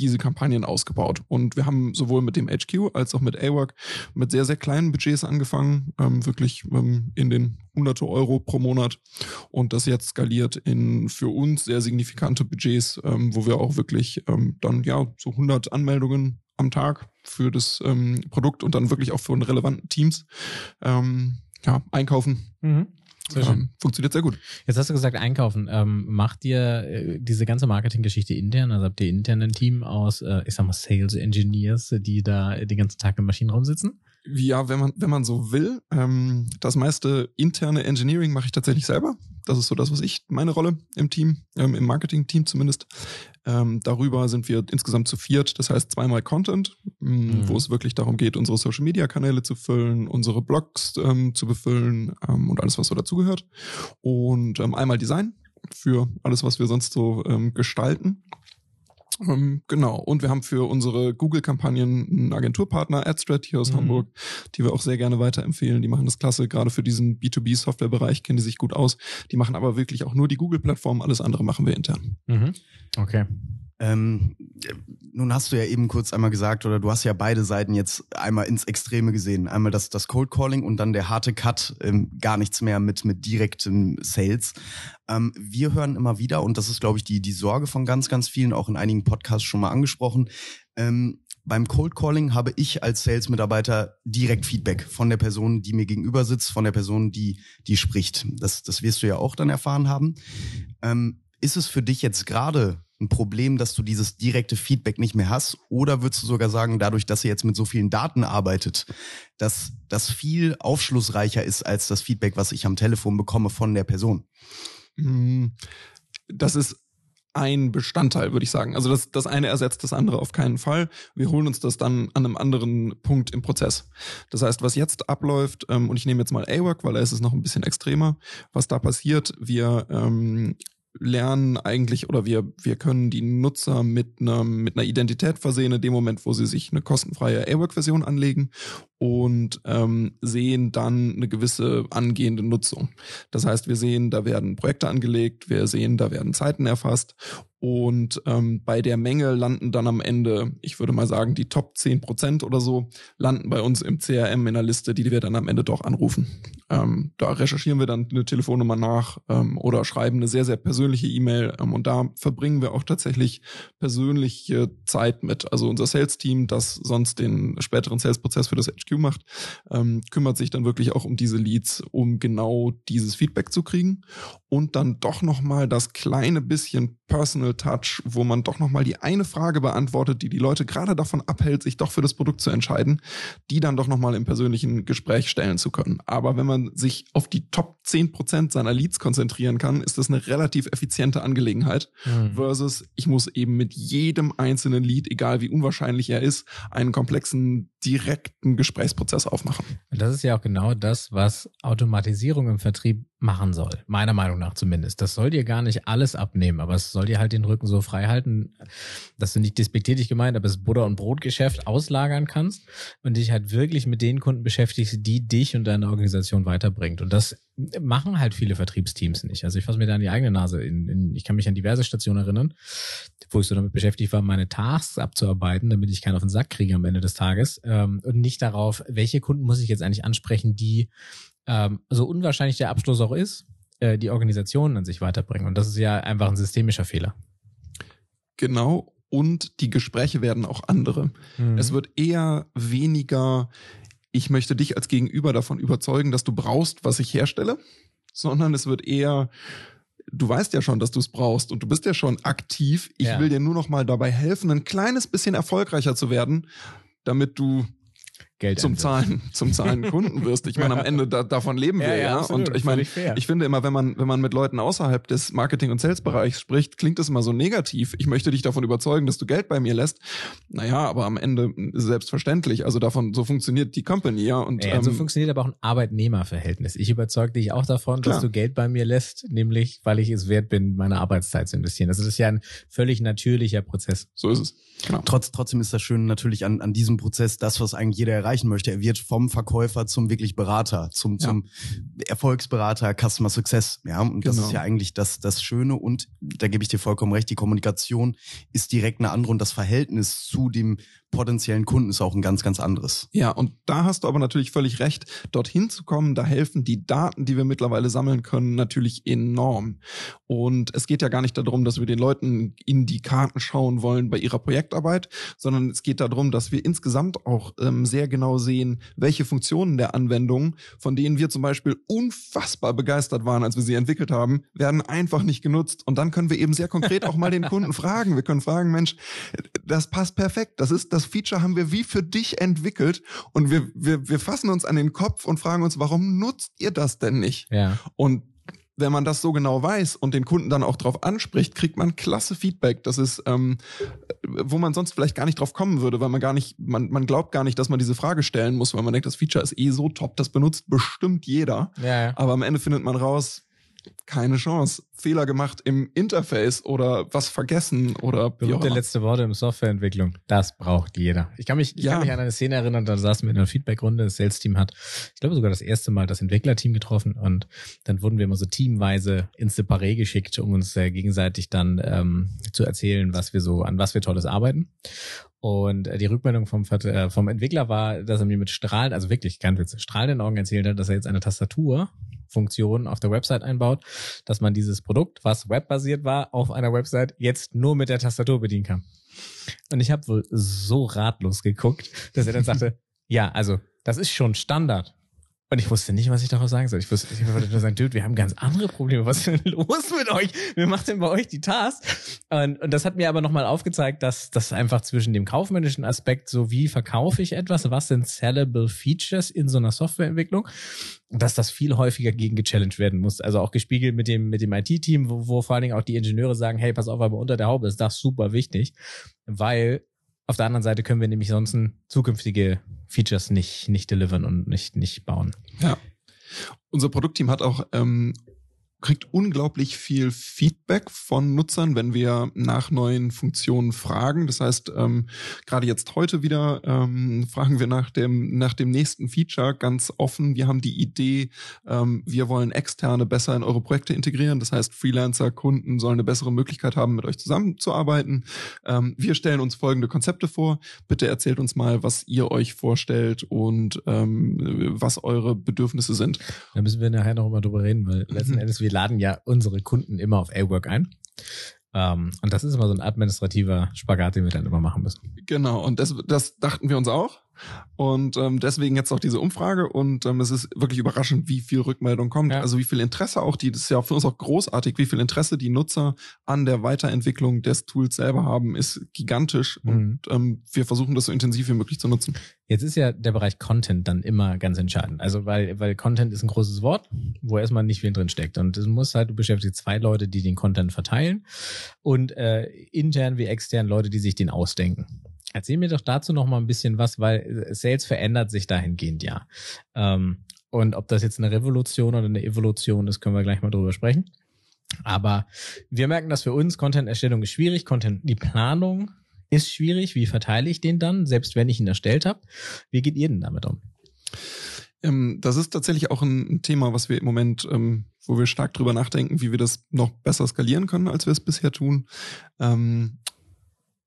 diese Kampagnen ausgebaut. Und wir haben sowohl mit dem HQ als auch mit AWORK mit sehr, sehr kleinen Budgets angefangen, ähm, wirklich ähm, in den hunderte Euro pro Monat und das jetzt skaliert in für uns sehr signifikante Budgets, ähm, wo wir auch wirklich ähm, dann ja so 100 Anmeldungen am Tag für das ähm, Produkt und dann wirklich auch für relevanten Teams ähm, ja, einkaufen. Mhm. Sehr schön. Ähm, funktioniert sehr gut. Jetzt hast du gesagt, einkaufen. Ähm, macht ihr äh, diese ganze Marketinggeschichte intern? Also habt ihr intern ein Team aus, äh, ich sag mal, Sales Engineers, die da den ganzen Tag im Maschinenraum sitzen? Ja, wenn man, wenn man so will. Ähm, das meiste interne Engineering mache ich tatsächlich selber. Das ist so das, was ich, meine Rolle im Team, ähm, im Marketing-Team zumindest. Ähm, darüber sind wir insgesamt zu viert. Das heißt zweimal Content, ähm, mhm. wo es wirklich darum geht, unsere Social-Media-Kanäle zu füllen, unsere Blogs ähm, zu befüllen ähm, und alles, was so dazugehört. Und ähm, einmal Design für alles, was wir sonst so ähm, gestalten. Ähm, genau. Und wir haben für unsere Google-Kampagnen einen Agenturpartner, AdStrat hier aus mhm. Hamburg, die wir auch sehr gerne weiterempfehlen. Die machen das klasse. Gerade für diesen B2B-Software-Bereich kennen die sich gut aus. Die machen aber wirklich auch nur die Google-Plattform. Alles andere machen wir intern. Mhm. Okay. Ähm, nun hast du ja eben kurz einmal gesagt, oder du hast ja beide Seiten jetzt einmal ins Extreme gesehen. Einmal das, das Cold Calling und dann der harte Cut, ähm, gar nichts mehr mit, mit direktem Sales. Ähm, wir hören immer wieder, und das ist, glaube ich, die, die Sorge von ganz, ganz vielen, auch in einigen Podcasts schon mal angesprochen. Ähm, beim Cold Calling habe ich als Sales-Mitarbeiter direkt Feedback von der Person, die mir gegenüber sitzt, von der Person, die, die spricht. Das, das wirst du ja auch dann erfahren haben. Ähm, ist es für dich jetzt gerade ein Problem, dass du dieses direkte Feedback nicht mehr hast? Oder würdest du sogar sagen, dadurch, dass ihr jetzt mit so vielen Daten arbeitet, dass das viel aufschlussreicher ist als das Feedback, was ich am Telefon bekomme von der Person? Hm, das ist ein Bestandteil, würde ich sagen. Also das, das eine ersetzt das andere auf keinen Fall. Wir holen uns das dann an einem anderen Punkt im Prozess. Das heißt, was jetzt abläuft, ähm, und ich nehme jetzt mal A-Work, weil da ist es noch ein bisschen extremer, was da passiert, wir ähm, lernen eigentlich oder wir, wir können die Nutzer mit einer, mit einer Identität versehen in dem Moment, wo sie sich eine kostenfreie Airwork-Version anlegen und ähm, sehen dann eine gewisse angehende Nutzung. Das heißt, wir sehen, da werden Projekte angelegt, wir sehen, da werden Zeiten erfasst und ähm, bei der Menge landen dann am Ende, ich würde mal sagen, die Top 10 Prozent oder so, landen bei uns im CRM in der Liste, die wir dann am Ende doch anrufen. Ähm, da recherchieren wir dann eine Telefonnummer nach ähm, oder schreiben eine sehr, sehr persönliche E-Mail. Ähm, und da verbringen wir auch tatsächlich persönliche Zeit mit. Also unser Sales-Team, das sonst den späteren Sales-Prozess für das HQ macht, ähm, kümmert sich dann wirklich auch um diese Leads, um genau dieses Feedback zu kriegen und dann doch nochmal das kleine bisschen Personal Touch, wo man doch nochmal die eine Frage beantwortet, die die Leute gerade davon abhält, sich doch für das Produkt zu entscheiden, die dann doch nochmal im persönlichen Gespräch stellen zu können. Aber wenn man sich auf die Top zehn Prozent seiner Leads konzentrieren kann, ist das eine relativ effiziente Angelegenheit. Mhm. Versus ich muss eben mit jedem einzelnen Lead, egal wie unwahrscheinlich er ist, einen komplexen, direkten Gesprächsprozess aufmachen. Das ist ja auch genau das, was Automatisierung im Vertrieb machen soll. Meiner Meinung nach zumindest. Das soll dir gar nicht alles abnehmen, aber es soll dir halt den Rücken so frei halten, dass du nicht despektierlich gemeint, aber das Butter- und Brotgeschäft auslagern kannst und dich halt wirklich mit den Kunden beschäftigst, die dich und deine Organisation weiterbringt. Und das machen halt viele Vertriebsteams nicht. Also ich fasse mir da an die eigene Nase. In, in, ich kann mich an diverse Stationen erinnern, wo ich so damit beschäftigt war, meine Tasks abzuarbeiten, damit ich keinen auf den Sack kriege am Ende des Tages ähm, und nicht darauf, welche Kunden muss ich jetzt eigentlich ansprechen, die ähm, so unwahrscheinlich der Abschluss auch ist, äh, die Organisation an sich weiterbringen. Und das ist ja einfach ein systemischer Fehler. Genau. Und die Gespräche werden auch andere. Mhm. Es wird eher weniger, ich möchte dich als Gegenüber davon überzeugen, dass du brauchst, was ich herstelle, sondern es wird eher, du weißt ja schon, dass du es brauchst und du bist ja schon aktiv. Ich Ja. will dir nur noch mal dabei helfen, ein kleines bisschen erfolgreicher zu werden, damit du Geld zum. Zahlen, zum Zahlen Kunden wirst. Ich meine, am Ende da, davon leben wir, Ja, ja. ja, absolut. Und ich meine, ich finde immer, wenn man, wenn man mit Leuten außerhalb des Marketing- und Sales-Bereichs spricht, klingt das immer so negativ. Ich möchte dich davon überzeugen, dass du Geld bei mir lässt. Naja, aber am Ende selbstverständlich. Also davon, so funktioniert die Company, ja. Und Ja, so ähm, funktioniert aber auch ein Arbeitnehmerverhältnis. Ich überzeuge dich auch davon, Klar. dass du Geld bei mir lässt, nämlich weil ich es wert bin, meine Arbeitszeit zu investieren. Also das ist ja ein völlig natürlicher Prozess. so ist es. Genau. Trotz, trotzdem ist das schön natürlich an, an diesem Prozess das, was eigentlich jeder erreichen möchte. Er wird vom Verkäufer zum wirklich Berater, zum, Ja. zum Erfolgsberater, Customer Success. Ja, und das Genau. ist ja eigentlich das, das Schöne und da gebe ich dir vollkommen recht, die Kommunikation ist direkt eine andere und das Verhältnis zu dem potenziellen Kunden ist auch ein ganz, ganz anderes. Ja, und da hast du aber natürlich völlig recht. Dorthin zu kommen, da helfen die Daten, die wir mittlerweile sammeln können, natürlich enorm. Und es geht ja gar nicht darum, dass wir den Leuten in die Karten schauen wollen bei ihrer Projektarbeit, sondern es geht darum, dass wir insgesamt auch ähm, sehr genau sehen, welche Funktionen der Anwendung, von denen wir zum Beispiel unfassbar begeistert waren, als wir sie entwickelt haben, werden einfach nicht genutzt. Und dann können wir eben sehr konkret auch mal den Kunden fragen. Wir können fragen, Mensch, das passt perfekt. Das ist das Feature haben wir wie für dich entwickelt und wir, wir, wir fassen uns an den Kopf und fragen uns, warum nutzt ihr das denn nicht? Ja. Und wenn man das so genau weiß und den Kunden dann auch drauf anspricht, kriegt man klasse Feedback. Das ist, ähm, wo man sonst vielleicht gar nicht drauf kommen würde, weil man gar nicht, man, man glaubt gar nicht, dass man diese Frage stellen muss, weil man denkt, das Feature ist eh so top, das benutzt bestimmt jeder. Ja, ja. Aber am Ende findet man raus, keine Chance. Fehler gemacht im Interface oder was vergessen oder Berühmte letzte Worte im Softwareentwicklung. Das braucht jeder. Ich kann mich, ich Ja. kann mich an eine Szene erinnern, da saßen wir in einer Feedbackrunde, das Sales-Team hat, ich glaube sogar das erste Mal das Entwicklerteam getroffen und dann wurden wir immer so teamweise ins Separé geschickt, um uns äh, gegenseitig dann ähm, zu erzählen, was wir so, an was wir Tolles arbeiten. Und äh, die Rückmeldung vom, äh, vom Entwickler war, dass er mir mit Strahlen, also wirklich kein Witz, strahlenden Augen erzählt hat, dass er jetzt eine Tastaturfunktion auf der Website einbaut, dass man dieses Produkt, was webbasiert war, auf einer Website jetzt nur mit der Tastatur bedienen kann. Und ich habe wohl so ratlos geguckt, dass er dann sagte, ja, also das ist schon Standard. Und ich wusste nicht, was ich darauf sagen soll. Ich wusste, ich wollte nur sagen, Dude, wir haben ganz andere Probleme. Was ist denn los mit euch? Wer macht denn bei euch die Tasks? Und, und das hat mir aber nochmal aufgezeigt, dass das einfach zwischen dem kaufmännischen Aspekt, so wie verkaufe ich etwas, was sind sellable Features in so einer Softwareentwicklung, dass das viel häufiger gegen gechallenged werden muss. Also auch gespiegelt mit dem, mit dem IT-Team, wo, wo vor allen Dingen auch die Ingenieure sagen, hey, pass auf, aber unter der Haube ist das super wichtig, weil auf der anderen Seite können wir nämlich sonst zukünftige Features nicht, nicht delivern und nicht, nicht bauen. Ja. Unser Produktteam hat auch ähm, kriegt unglaublich viel Feedback von Nutzern, wenn wir nach neuen Funktionen fragen. Das heißt, ähm, gerade jetzt heute wieder ähm, fragen wir nach dem nach dem nächsten Feature ganz offen. Wir haben die Idee, ähm, wir wollen externe besser in eure Projekte integrieren. Das heißt, Freelancer, Kunden sollen eine bessere Möglichkeit haben, mit euch zusammenzuarbeiten. Ähm, wir stellen uns folgende Konzepte vor. Bitte erzählt uns mal, was ihr euch vorstellt und ähm, was eure Bedürfnisse sind. Da müssen wir nachher noch mal drüber reden, weil letzten Endes, wir laden ja unsere Kunden immer auf A-Work ein. Ähm, und das ist immer so ein administrativer Spagat, den wir dann immer machen müssen. Genau, und das, das dachten wir uns auch. Und ähm, deswegen jetzt auch diese Umfrage und ähm, es ist wirklich überraschend, wie viel Rückmeldung kommt. Ja. Also wie viel Interesse auch die, das ist ja für uns auch großartig, wie viel Interesse die Nutzer an der Weiterentwicklung des Tools selber haben, ist gigantisch. Mhm. Und ähm, wir versuchen das so intensiv wie möglich zu nutzen. Jetzt ist ja der Bereich Content dann immer ganz entscheidend. Also weil, weil Content ist ein großes Wort, wo erstmal nicht viel drin steckt. Und es muss halt, du beschäftigst zwei Leute, die den Content verteilen und äh, intern wie extern Leute, die sich den ausdenken. Erzähl mir doch dazu noch mal ein bisschen was, weil äh, Sales verändert sich dahingehend ja. Ähm, und ob das jetzt eine Revolution oder eine Evolution ist, können wir gleich mal drüber sprechen. Aber wir merken, dass für uns Content-Erstellung ist schwierig, Content, die Planung ist schwierig. Wie verteile ich den dann, selbst wenn ich ihn erstellt habe? Wie geht ihr denn damit um? Ähm, das ist tatsächlich auch ein Thema, was wir im Moment, ähm, wo wir stark drüber nachdenken, wie wir das noch besser skalieren können, als wir es bisher tun.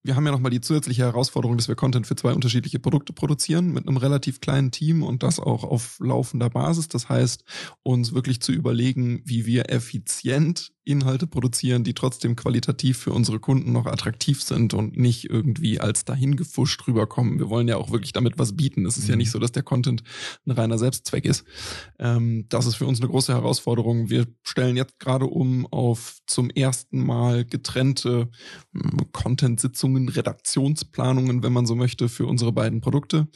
Wir haben ja nochmal die zusätzliche Herausforderung, dass wir Content für zwei unterschiedliche Produkte produzieren mit einem relativ kleinen Team und das auch auf laufender Basis. Das heißt, uns wirklich zu überlegen, wie wir effizient Inhalte produzieren, die trotzdem qualitativ für unsere Kunden noch attraktiv sind und nicht irgendwie als dahin gefuscht rüberkommen. Wir wollen ja auch wirklich damit was bieten. Es ist ja Mhm. nicht so, dass der Content ein reiner Selbstzweck ist. Ähm, das ist für uns eine große Herausforderung. Wir stellen jetzt gerade um auf zum ersten Mal getrennte ähm, Content-Sitzungen, Redaktionsplanungen, wenn man so möchte, für unsere beiden Produkte.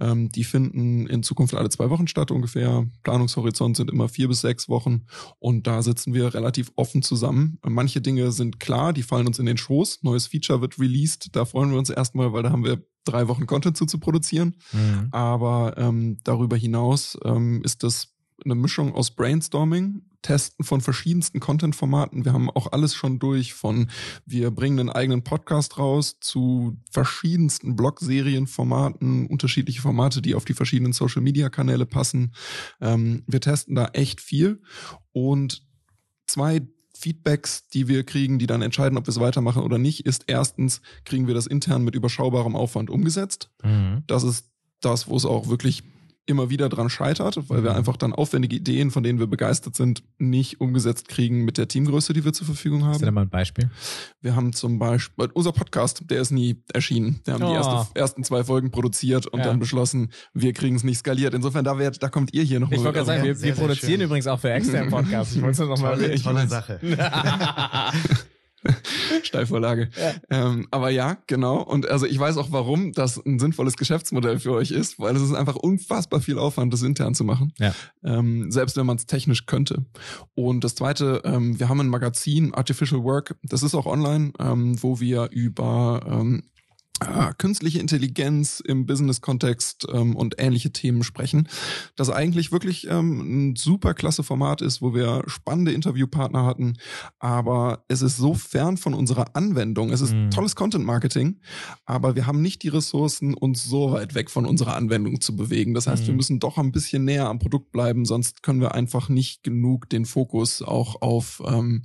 Ähm, die finden in Zukunft alle zwei Wochen statt ungefähr. Planungshorizont sind immer vier bis sechs Wochen. Und da sitzen wir relativ offen zusammen. Manche Dinge sind klar, die fallen uns in den Schoß. Neues Feature wird released. Da freuen wir uns erstmal, weil da haben wir drei Wochen Content zu, zu produzieren. Mhm. Aber ähm, darüber hinaus ähm, ist das eine Mischung aus Brainstorming, Testen von verschiedensten Content-Formaten. Wir haben auch alles schon durch von wir bringen einen eigenen Podcast raus zu verschiedensten Blog-Serien-Formaten, unterschiedliche Formate, die auf die verschiedenen Social-Media-Kanäle passen. Ähm, wir testen da echt viel und zwei Feedbacks, die wir kriegen, die dann entscheiden, ob wir es weitermachen oder nicht, ist erstens, kriegen wir das intern mit überschaubarem Aufwand umgesetzt. Mhm. Das ist das, wo es auch wirklich immer wieder dran scheitert, weil wir Mhm. einfach dann aufwendige Ideen, von denen wir begeistert sind, nicht umgesetzt kriegen mit der Teamgröße, die wir zur Verfügung Hast du da haben. mal ein Beispiel? Wir haben zum Beispiel, unser Podcast, der ist nie erschienen. Wir haben Oh. die erste, ersten zwei Folgen produziert und Ja. dann beschlossen, wir kriegen es nicht skaliert. Insofern, da, wird, da kommt ihr hier noch Ich wollte gerade sagen, wir, sehr, wir sehr produzieren schön. übrigens auch für externen Podcasts. Ich wollte es noch mal Tolle, tolle Sache. Steilvorlage. Ja. Ähm, aber ja, genau. Und also ich weiß auch, warum das ein sinnvolles Geschäftsmodell für euch ist, weil es ist einfach unfassbar viel Aufwand, das intern zu machen. Ja. Ähm, selbst wenn man es technisch könnte. Und das zweite, ähm, wir haben ein Magazin, Artificial Work, das ist auch online, ähm, wo wir über ähm, äh, künstliche Intelligenz im Business-Kontext ähm, und ähnliche Themen sprechen. Das eigentlich wirklich ähm, ein super klasse Format ist, wo wir spannende Interviewpartner hatten, aber es ist so fern von unserer Anwendung. Es ist Mhm. tolles Content-Marketing, aber wir haben nicht die Ressourcen, uns so weit weg von unserer Anwendung zu bewegen. Das heißt, wir Mhm. müssen doch ein bisschen näher am Produkt bleiben, sonst können wir einfach nicht genug den Fokus auch auf ähm,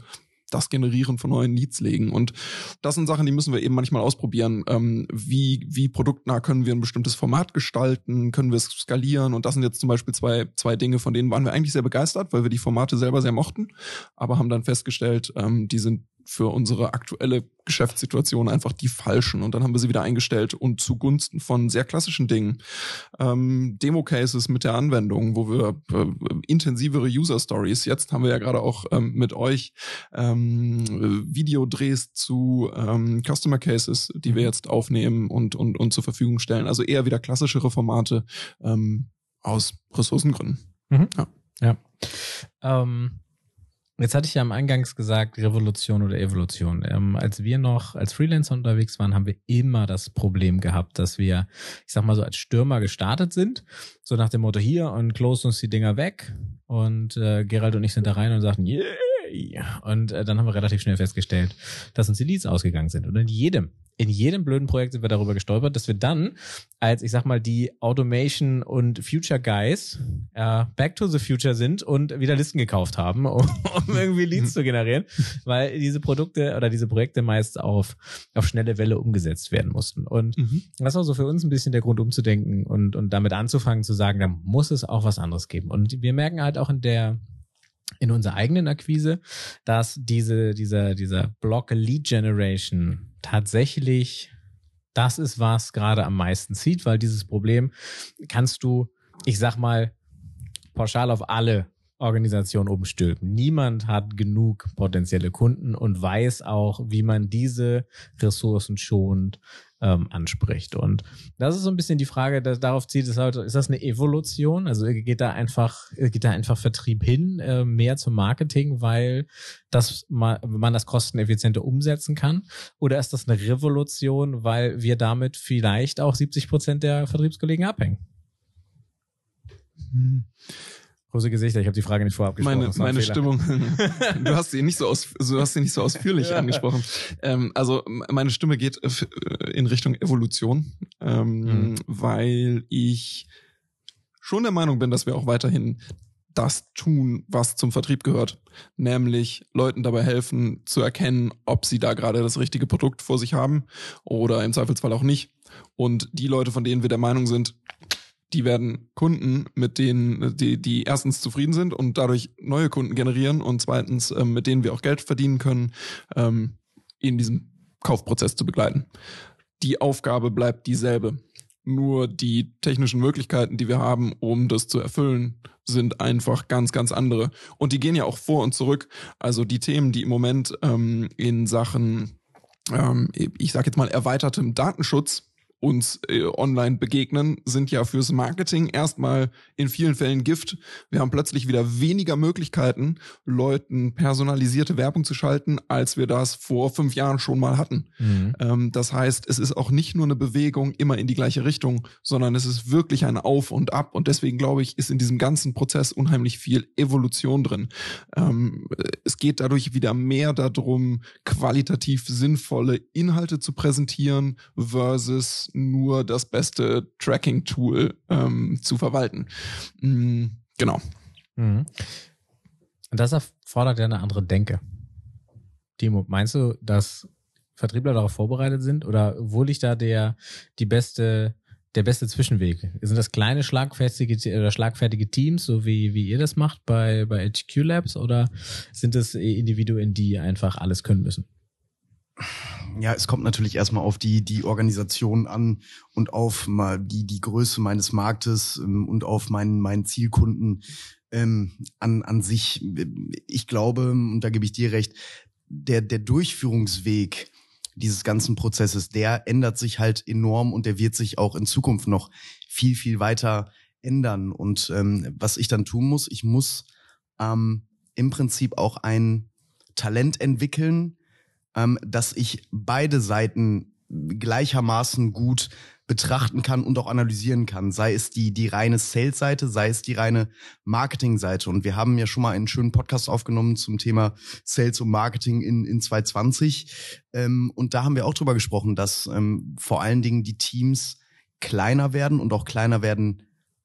das Generieren von neuen Leads legen. Und das sind Sachen, die müssen wir eben manchmal ausprobieren. Ähm, wie, wie produktnah können wir ein bestimmtes Format gestalten? Können wir es skalieren? Und das sind jetzt zum Beispiel zwei, zwei Dinge, von denen waren wir eigentlich sehr begeistert, weil wir die Formate selber sehr mochten, aber haben dann festgestellt, ähm, die sind für unsere aktuelle Geschäftssituation einfach die falschen. Und dann haben wir sie wieder eingestellt und zugunsten von sehr klassischen Dingen. Ähm, Demo-Cases mit der Anwendung, wo wir äh, intensivere User-Stories, jetzt haben wir ja gerade auch ähm, mit euch ähm, äh, Videodrehs zu ähm, Customer Cases, die wir jetzt aufnehmen und, und, und zur Verfügung stellen. Also eher wieder klassischere Formate ähm, aus Ressourcengründen. Ja. Ähm, jetzt hatte ich ja am Eingangs gesagt, Revolution oder Evolution. Ähm, als wir noch als Freelancer unterwegs waren, haben wir immer das Problem gehabt, dass wir, ich sag mal so, als Stürmer gestartet sind. So nach dem Motto hier und close uns die Dinger weg. Und äh, Gerald und ich sind da rein und sagten, yeah. Und äh, dann haben wir relativ schnell festgestellt, dass uns die Leads ausgegangen sind. Und in jedem, in jedem blöden Projekt sind wir darüber gestolpert, dass wir dann als, ich sag mal, die Automation und Future Guys äh, back to the future sind und wieder Listen gekauft haben, um, um irgendwie Leads zu generieren, weil diese Produkte oder diese Projekte meist auf, auf schnelle Welle umgesetzt werden mussten. Und Mhm. das war so für uns ein bisschen der Grund umzudenken und, und damit anzufangen zu sagen, da muss es auch was anderes geben. Und wir merken halt auch in der in unserer eigenen Akquise, dass diese, dieser, dieser Block Lead Generation tatsächlich das ist, was gerade am meisten zieht, weil dieses Problem kannst du, ich sag mal, pauschal auf alle Organisationen umstülpen. Niemand hat genug potenzielle Kunden und weiß auch, wie man diese Ressourcen schont ähm, anspricht. Und das ist so ein bisschen die Frage, dass darauf zieht es halt, ist das eine Evolution? Also geht da einfach, geht da einfach Vertrieb hin, äh, mehr zum Marketing, weil das man, man das kosteneffizienter umsetzen kann? Oder ist das eine Revolution, weil wir damit vielleicht auch 70 Prozent der Vertriebskollegen abhängen? Hm. Große Gesichter, ich habe die Frage nicht vorab gesprochen. Meine, meine Stimmung, du hast sie nicht so, aus, du hast sie nicht so ausführlich ja. angesprochen. Ähm, also meine Stimme geht äh, in Richtung Evolution, ähm, mhm. weil ich schon der Meinung bin, dass wir auch weiterhin das tun, was zum Vertrieb gehört. Nämlich Leuten dabei helfen zu erkennen, ob sie da gerade das richtige Produkt vor sich haben oder im Zweifelsfall auch nicht. Und die Leute, von denen wir der Meinung sind, die werden Kunden, mit denen, die, die erstens zufrieden sind und dadurch neue Kunden generieren und zweitens, ähm, mit denen wir auch Geld verdienen können, ähm, in diesem Kaufprozess zu begleiten. Die Aufgabe bleibt dieselbe. Nur die technischen Möglichkeiten, die wir haben, um das zu erfüllen, sind einfach ganz, ganz andere. Und die gehen ja auch vor und zurück. Also die Themen, die im Moment ähm, in Sachen, ähm, ich sage jetzt mal, erweitertem Datenschutz uns äh, online begegnen, sind ja fürs Marketing erstmal in vielen Fällen Gift. Wir haben plötzlich wieder weniger Möglichkeiten, Leuten personalisierte Werbung zu schalten, als wir das vor fünf Jahren schon mal hatten. Mhm. Ähm, das heißt, es ist auch nicht nur eine Bewegung immer in die gleiche Richtung, sondern es ist wirklich ein Auf und Ab. Und deswegen glaube ich, ist in diesem ganzen Prozess unheimlich viel Evolution drin. Ähm, es geht dadurch wieder mehr darum, qualitativ sinnvolle Inhalte zu präsentieren versus nur das beste Tracking-Tool ähm, zu verwalten. Mhm, genau. Mhm. Das erfordert ja eine andere Denke. Timo, meinst du, dass Vertriebler darauf vorbereitet sind oder wo liegt da der, die beste, der beste Zwischenweg? Sind das kleine schlagfertige oder schlagfertige Teams, so wie, wie ihr das macht bei, bei HQ Labs oder sind es Individuen, die einfach alles können müssen? Ja, es kommt natürlich erstmal auf die, die Organisation an und auf mal die, die Größe meines Marktes ähm, und auf meinen, meinen Zielkunden ähm, an, an sich. Ich glaube, und da gebe ich dir recht, der, der Durchführungsweg dieses ganzen Prozesses, der ändert sich halt enorm und der wird sich auch in Zukunft noch viel, viel weiter ändern. Und ähm, was ich dann tun muss, ich muss ähm, im Prinzip auch ein Talent entwickeln, ähm, dass ich beide Seiten gleichermaßen gut betrachten kann und auch analysieren kann. Sei es die, die reine Sales-Seite, sei es die reine Marketing-Seite. Und wir haben ja schon mal einen schönen Podcast aufgenommen zum Thema Sales und Marketing in, in 2020. Ähm, und da haben wir auch drüber gesprochen, dass ähm, vor allen Dingen die Teams kleiner werden und auch kleiner werden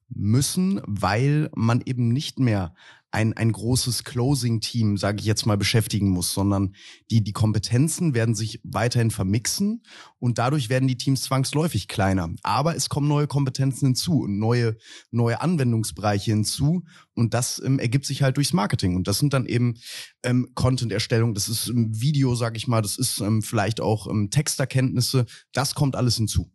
müssen, weil man eben nicht mehr ein, ein großes Closing-Team, sage ich jetzt mal, beschäftigen muss, sondern die, die Kompetenzen werden sich weiterhin vermixen und dadurch werden die Teams zwangsläufig kleiner. Aber es kommen neue Kompetenzen hinzu und neue, neue Anwendungsbereiche hinzu und das ähm, ergibt sich halt durchs Marketing. Und das sind dann eben ähm, Content-Erstellung, das ist ähm, Video, sage ich mal, das ist ähm, vielleicht auch ähm, Texterkenntnisse, das kommt alles hinzu.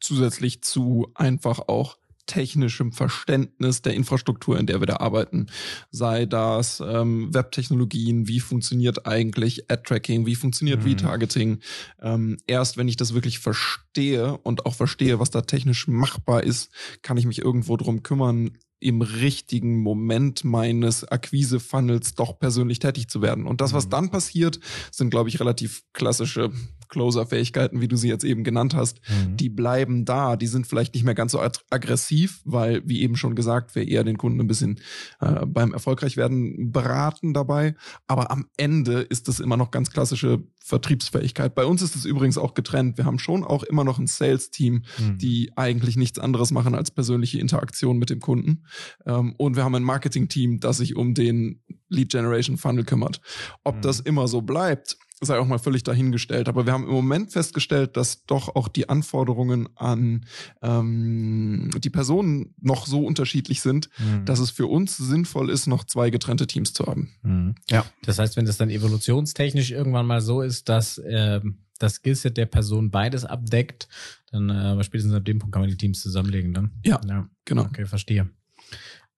Zusätzlich zu einfach auch technischem Verständnis der Infrastruktur, in der wir da arbeiten. Sei das ähm, Webtechnologien, wie funktioniert eigentlich Ad-Tracking, wie funktioniert mhm. Retargeting. Ähm, erst wenn ich das wirklich verstehe und auch verstehe, was da technisch machbar ist, kann ich mich irgendwo drum kümmern, im richtigen Moment meines Akquise-Funnels doch persönlich tätig zu werden. Und das, was mhm. dann passiert, sind, glaube ich, relativ klassische Closer-Fähigkeiten, wie du sie jetzt eben genannt hast, mhm. die bleiben da. Die sind vielleicht nicht mehr ganz so aggressiv, weil, wie eben schon gesagt, wir eher den Kunden ein bisschen äh, beim Erfolgreichwerden beraten dabei. Aber am Ende ist das immer noch ganz klassische Vertriebsfähigkeit. Bei uns ist es übrigens auch getrennt. Wir haben schon auch immer noch ein Sales-Team, mhm. die eigentlich nichts anderes machen als persönliche Interaktion mit dem Kunden. Ähm, und wir haben ein Marketing-Team, das sich um den Lead Generation Funnel kümmert. Ob mhm. das immer so bleibt, sei auch mal völlig dahingestellt. Aber wir haben im Moment festgestellt, dass doch auch die Anforderungen an ähm, die Personen noch so unterschiedlich sind, mhm. dass es für uns sinnvoll ist, noch zwei getrennte Teams zu haben. Mhm. Ja. Das heißt, wenn das dann evolutionstechnisch irgendwann mal so ist, dass ähm, das Skillset der Person beides abdeckt, dann äh, spätestens ab dem Punkt kann man die Teams zusammenlegen. Dann. Ja, ja. genau. Okay, verstehe.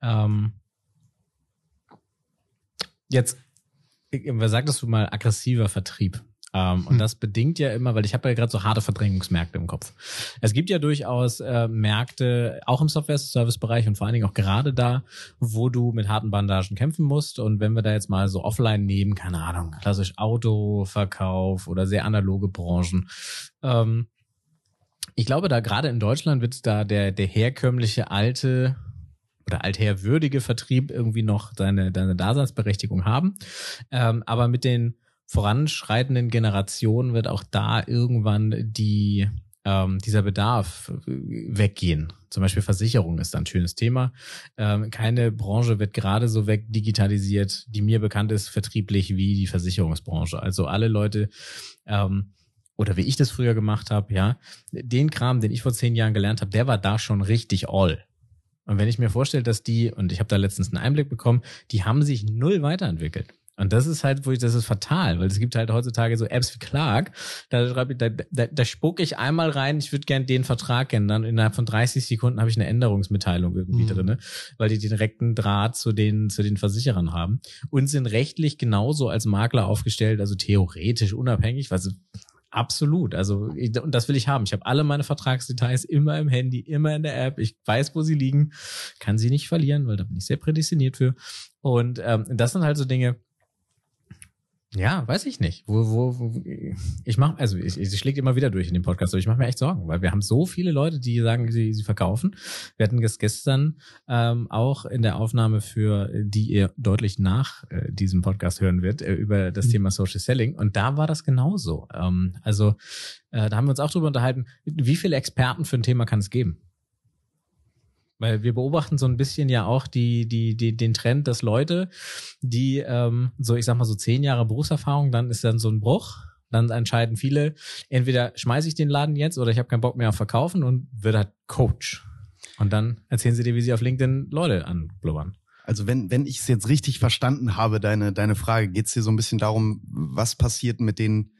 Ähm, jetzt, sagtest du mal, aggressiver Vertrieb? Ähm, und hm. das bedingt ja immer, weil ich habe ja gerade so harte Verdrängungsmärkte im Kopf. Es gibt ja durchaus äh, Märkte, auch im Software-Service-Bereich und vor allen Dingen auch gerade da, wo du mit harten Bandagen kämpfen musst. Und wenn wir da jetzt mal so offline nehmen, keine Ahnung, klassisch Autoverkauf oder sehr analoge Branchen, ähm, ich glaube, da gerade in Deutschland wird da der, der herkömmliche alte oder altherwürdige Vertrieb irgendwie noch seine, seine Daseinsberechtigung haben. Ähm, aber mit den voranschreitenden Generationen wird auch da irgendwann die ähm, dieser Bedarf äh, weggehen. Zum Beispiel Versicherung ist ein schönes Thema. Ähm, keine Branche wird gerade so wegdigitalisiert, die mir bekannt ist, vertrieblich wie die Versicherungsbranche. Also alle Leute ähm, oder wie ich das früher gemacht habe, ja, den Kram, den ich vor zehn Jahren gelernt habe, der war da schon richtig all. Und wenn ich mir vorstelle, dass die, und ich habe da letztens einen Einblick bekommen, die haben sich null weiterentwickelt. Und das ist halt, wo ich, das ist fatal, weil es gibt halt heutzutage so Apps wie Clark, da schreibe ich, da, da, da spucke ich einmal rein, ich würde gern den Vertrag ändern. Innerhalb von 30 Sekunden habe ich eine Änderungsmitteilung irgendwie mhm. drinne, weil die direkten Draht zu den, zu den Versicherern haben und sind rechtlich genauso als Makler aufgestellt, also theoretisch unabhängig, was Absolut. Also, und das will ich haben. Ich habe alle meine Vertragsdetails immer im Handy, immer in der App. Ich weiß, wo sie liegen, kann sie nicht verlieren, weil da bin ich sehr prädestiniert für. Und ähm, das sind halt so Dinge, ja, weiß ich nicht. Wo, wo, wo ich mache, also ich, ich schlägt immer wieder durch in dem Podcast, aber ich mache mir echt Sorgen, weil wir haben so viele Leute, die sagen, sie, sie verkaufen. Wir hatten das gestern ähm, auch in der Aufnahme für, die ihr deutlich nach äh, diesem Podcast hören wird, äh, über das mhm. Thema Social Selling. Und da war das genauso. Ähm, also äh, da haben wir uns auch drüber unterhalten, wie viele Experten für ein Thema kann es geben? Weil wir beobachten so ein bisschen ja auch die, die, die, den Trend, dass Leute, die ähm, so, ich sag mal, so zehn Jahre Berufserfahrung, dann ist dann so ein Bruch. Dann entscheiden viele, entweder schmeiße ich den Laden jetzt oder ich habe keinen Bock mehr auf Verkaufen und wird halt Coach. Und dann erzählen sie dir, wie sie auf LinkedIn Leute anblubbern. Also wenn, wenn ich es jetzt richtig verstanden habe, deine, deine Frage, geht es dir so ein bisschen darum, was passiert mit den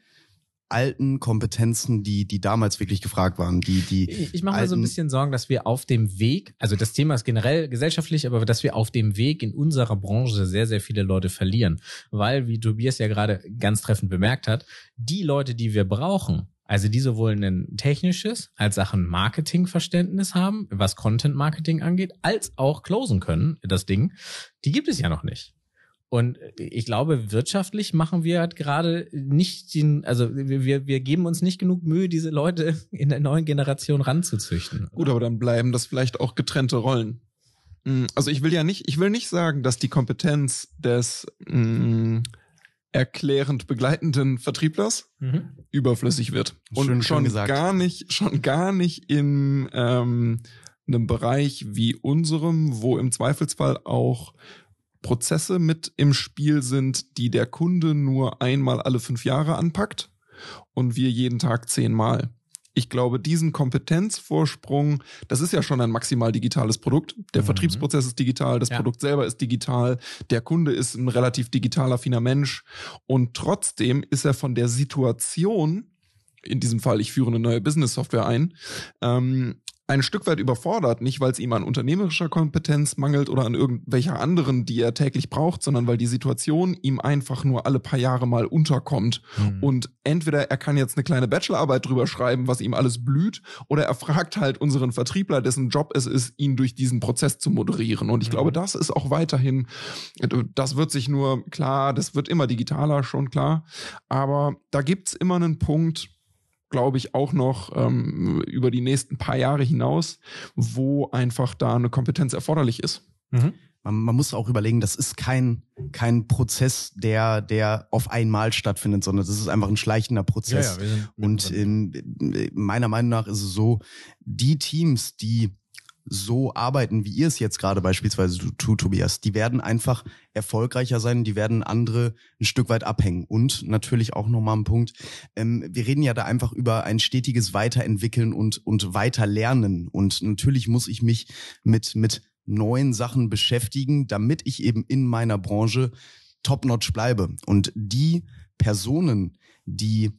alten Kompetenzen, die, die damals wirklich gefragt waren. Die, die ich ich mache mir so ein bisschen Sorgen, dass wir auf dem Weg, also das Thema ist generell gesellschaftlich, aber dass wir auf dem Weg in unserer Branche sehr, sehr viele Leute verlieren. Weil, wie Tobias ja gerade ganz treffend bemerkt hat, die Leute, die wir brauchen, also die sowohl ein technisches als auch ein Marketingverständnis haben, was Content Marketing angeht, als auch closen können, das Ding, die gibt es ja noch nicht. Und ich glaube, wirtschaftlich machen wir halt gerade nicht den, also wir, wir geben uns nicht genug Mühe, diese Leute in der neuen Generation ranzuzüchten. Gut, aber dann bleiben das vielleicht auch getrennte Rollen. Mm, also ich will ja nicht, ich will nicht sagen, dass die Kompetenz des mh, mm, erklärend begleitenden Vertrieblers mhm. überflüssig wird. Und schön, schon schön gar nicht, schon gar nicht in ähm, einem Bereich wie unserem, wo im Zweifelsfall auch Prozesse mit im Spiel sind, die der Kunde nur einmal alle fünf Jahre anpackt und wir jeden Tag zehnmal. Ich glaube, diesen Kompetenzvorsprung, das ist ja schon ein maximal digitales Produkt. Der mhm. Vertriebsprozess ist digital, das ja. Produkt selber ist digital, der Kunde ist ein relativ digital affiner Mensch und trotzdem ist er von der Situation, in diesem Fall, ich führe eine neue Business-Software ein, ähm, ein Stück weit überfordert, nicht weil es ihm an unternehmerischer Kompetenz mangelt oder an irgendwelcher anderen, die er täglich braucht, sondern weil die Situation ihm einfach nur alle paar Jahre mal unterkommt. Mhm. Und entweder er kann jetzt eine kleine Bachelorarbeit drüber schreiben, was ihm alles blüht, oder er fragt halt unseren Vertriebler, dessen Job es ist, ihn durch diesen Prozess zu moderieren. Und ich mhm. glaube, das ist auch weiterhin, das wird sich nur, klar, das wird immer digitaler, schon klar, aber da gibt's immer einen Punkt, glaube ich, auch noch ähm, über die nächsten paar Jahre hinaus, wo einfach da eine Kompetenz erforderlich ist. Mhm. Man, man, muss auch überlegen, das ist kein, kein Prozess, der, der auf einmal stattfindet, sondern das ist einfach ein schleichender Prozess. Ja, ja, Und in, meiner Meinung nach ist es so, die Teams, die so arbeiten, wie ihr es jetzt gerade beispielsweise tut, Tobias, die werden einfach erfolgreicher sein, die werden andere ein Stück weit abhängen. Und natürlich auch nochmal ein Punkt, ähm, wir reden ja da einfach über ein stetiges Weiterentwickeln und, und Weiterlernen. Und natürlich muss ich mich mit, mit neuen Sachen beschäftigen, damit ich eben in meiner Branche top-notch bleibe. Und die Personen, die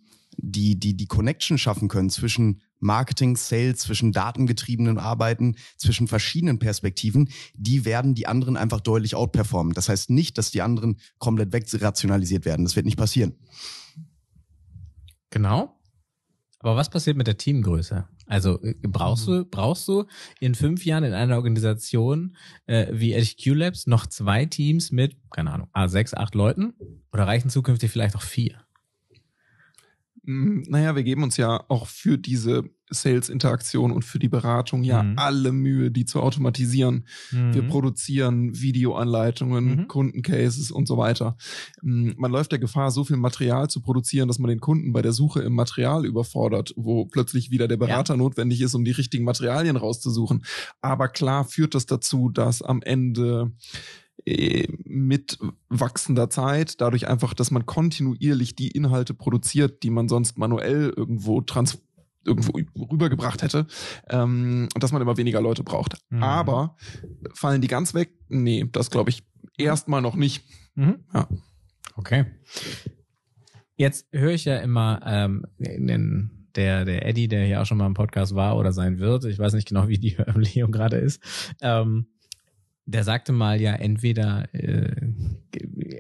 die, die, die Connection schaffen können zwischen Marketing, Sales, zwischen datengetriebenen Arbeiten, zwischen verschiedenen Perspektiven, die werden die anderen einfach deutlich outperformen. Das heißt nicht, dass die anderen komplett wegrationalisiert werden. Das wird nicht passieren. Genau. Aber was passiert mit der Teamgröße? Also äh, brauchst du brauchst du in fünf Jahren in einer Organisation äh, wie HQ Labs noch zwei Teams mit keine Ahnung a sechs acht Leuten oder reichen zukünftig vielleicht auch vier? Mm, naja, wir geben uns ja auch für diese Sales-Interaktion und für die Beratung ja mhm. alle Mühe, die zu automatisieren. Mhm. Wir produzieren Videoanleitungen, mhm. Kundencases und so weiter. Mm, man läuft der Gefahr, so viel Material zu produzieren, dass man den Kunden bei der Suche im Material überfordert, wo plötzlich wieder der Berater ja. notwendig ist, um die richtigen Materialien rauszusuchen. Aber klar führt das dazu, dass am Ende mit wachsender Zeit, dadurch einfach, dass man kontinuierlich die Inhalte produziert, die man sonst manuell irgendwo trans irgendwo rübergebracht hätte, ähm, dass man immer weniger Leute braucht. Mhm. Aber fallen die ganz weg? Nee, das glaube ich erstmal noch nicht. Mhm. Ja. Okay. Jetzt höre ich ja immer ähm, den, der, der Eddie, der hier auch schon mal im Podcast war oder sein wird, ich weiß nicht genau, wie die Veröffentlichung gerade ist, ähm, der sagte mal ja entweder äh,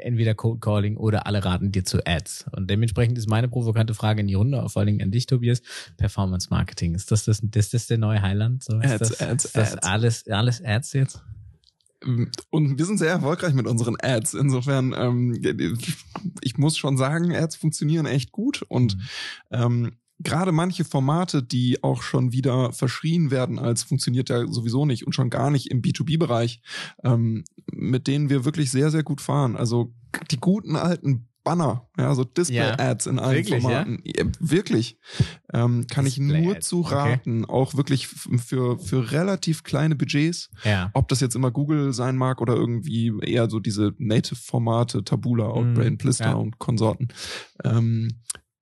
entweder Code Calling oder alle raten dir zu Ads. Und dementsprechend ist meine provokante Frage in die Runde, vor allen Dingen an dich, Tobias, Performance Marketing. Ist das das, ist das der neue Highland? So, ist Ads, das, Ads, ist das Ads. alles, alles Ads jetzt? Und wir sind sehr erfolgreich mit unseren Ads. Insofern, ähm, ich muss schon sagen, Ads funktionieren echt gut und mhm. ähm, gerade manche Formate, die auch schon wieder verschrien werden als funktioniert ja sowieso nicht und schon gar nicht im B2B-Bereich, ähm, mit denen wir wirklich sehr, sehr gut fahren. Also die guten alten Banner, ja, so Display-Ads ja. in allen wirklich, Formaten. Ja? Wirklich. Ähm, kann ich nur zu raten, okay. auch wirklich für, für relativ kleine Budgets. Ja. Ob das jetzt immer Google sein mag oder irgendwie eher so diese Native-Formate, Tabula, Outbrain, mm, Plister und Konsorten. Ähm,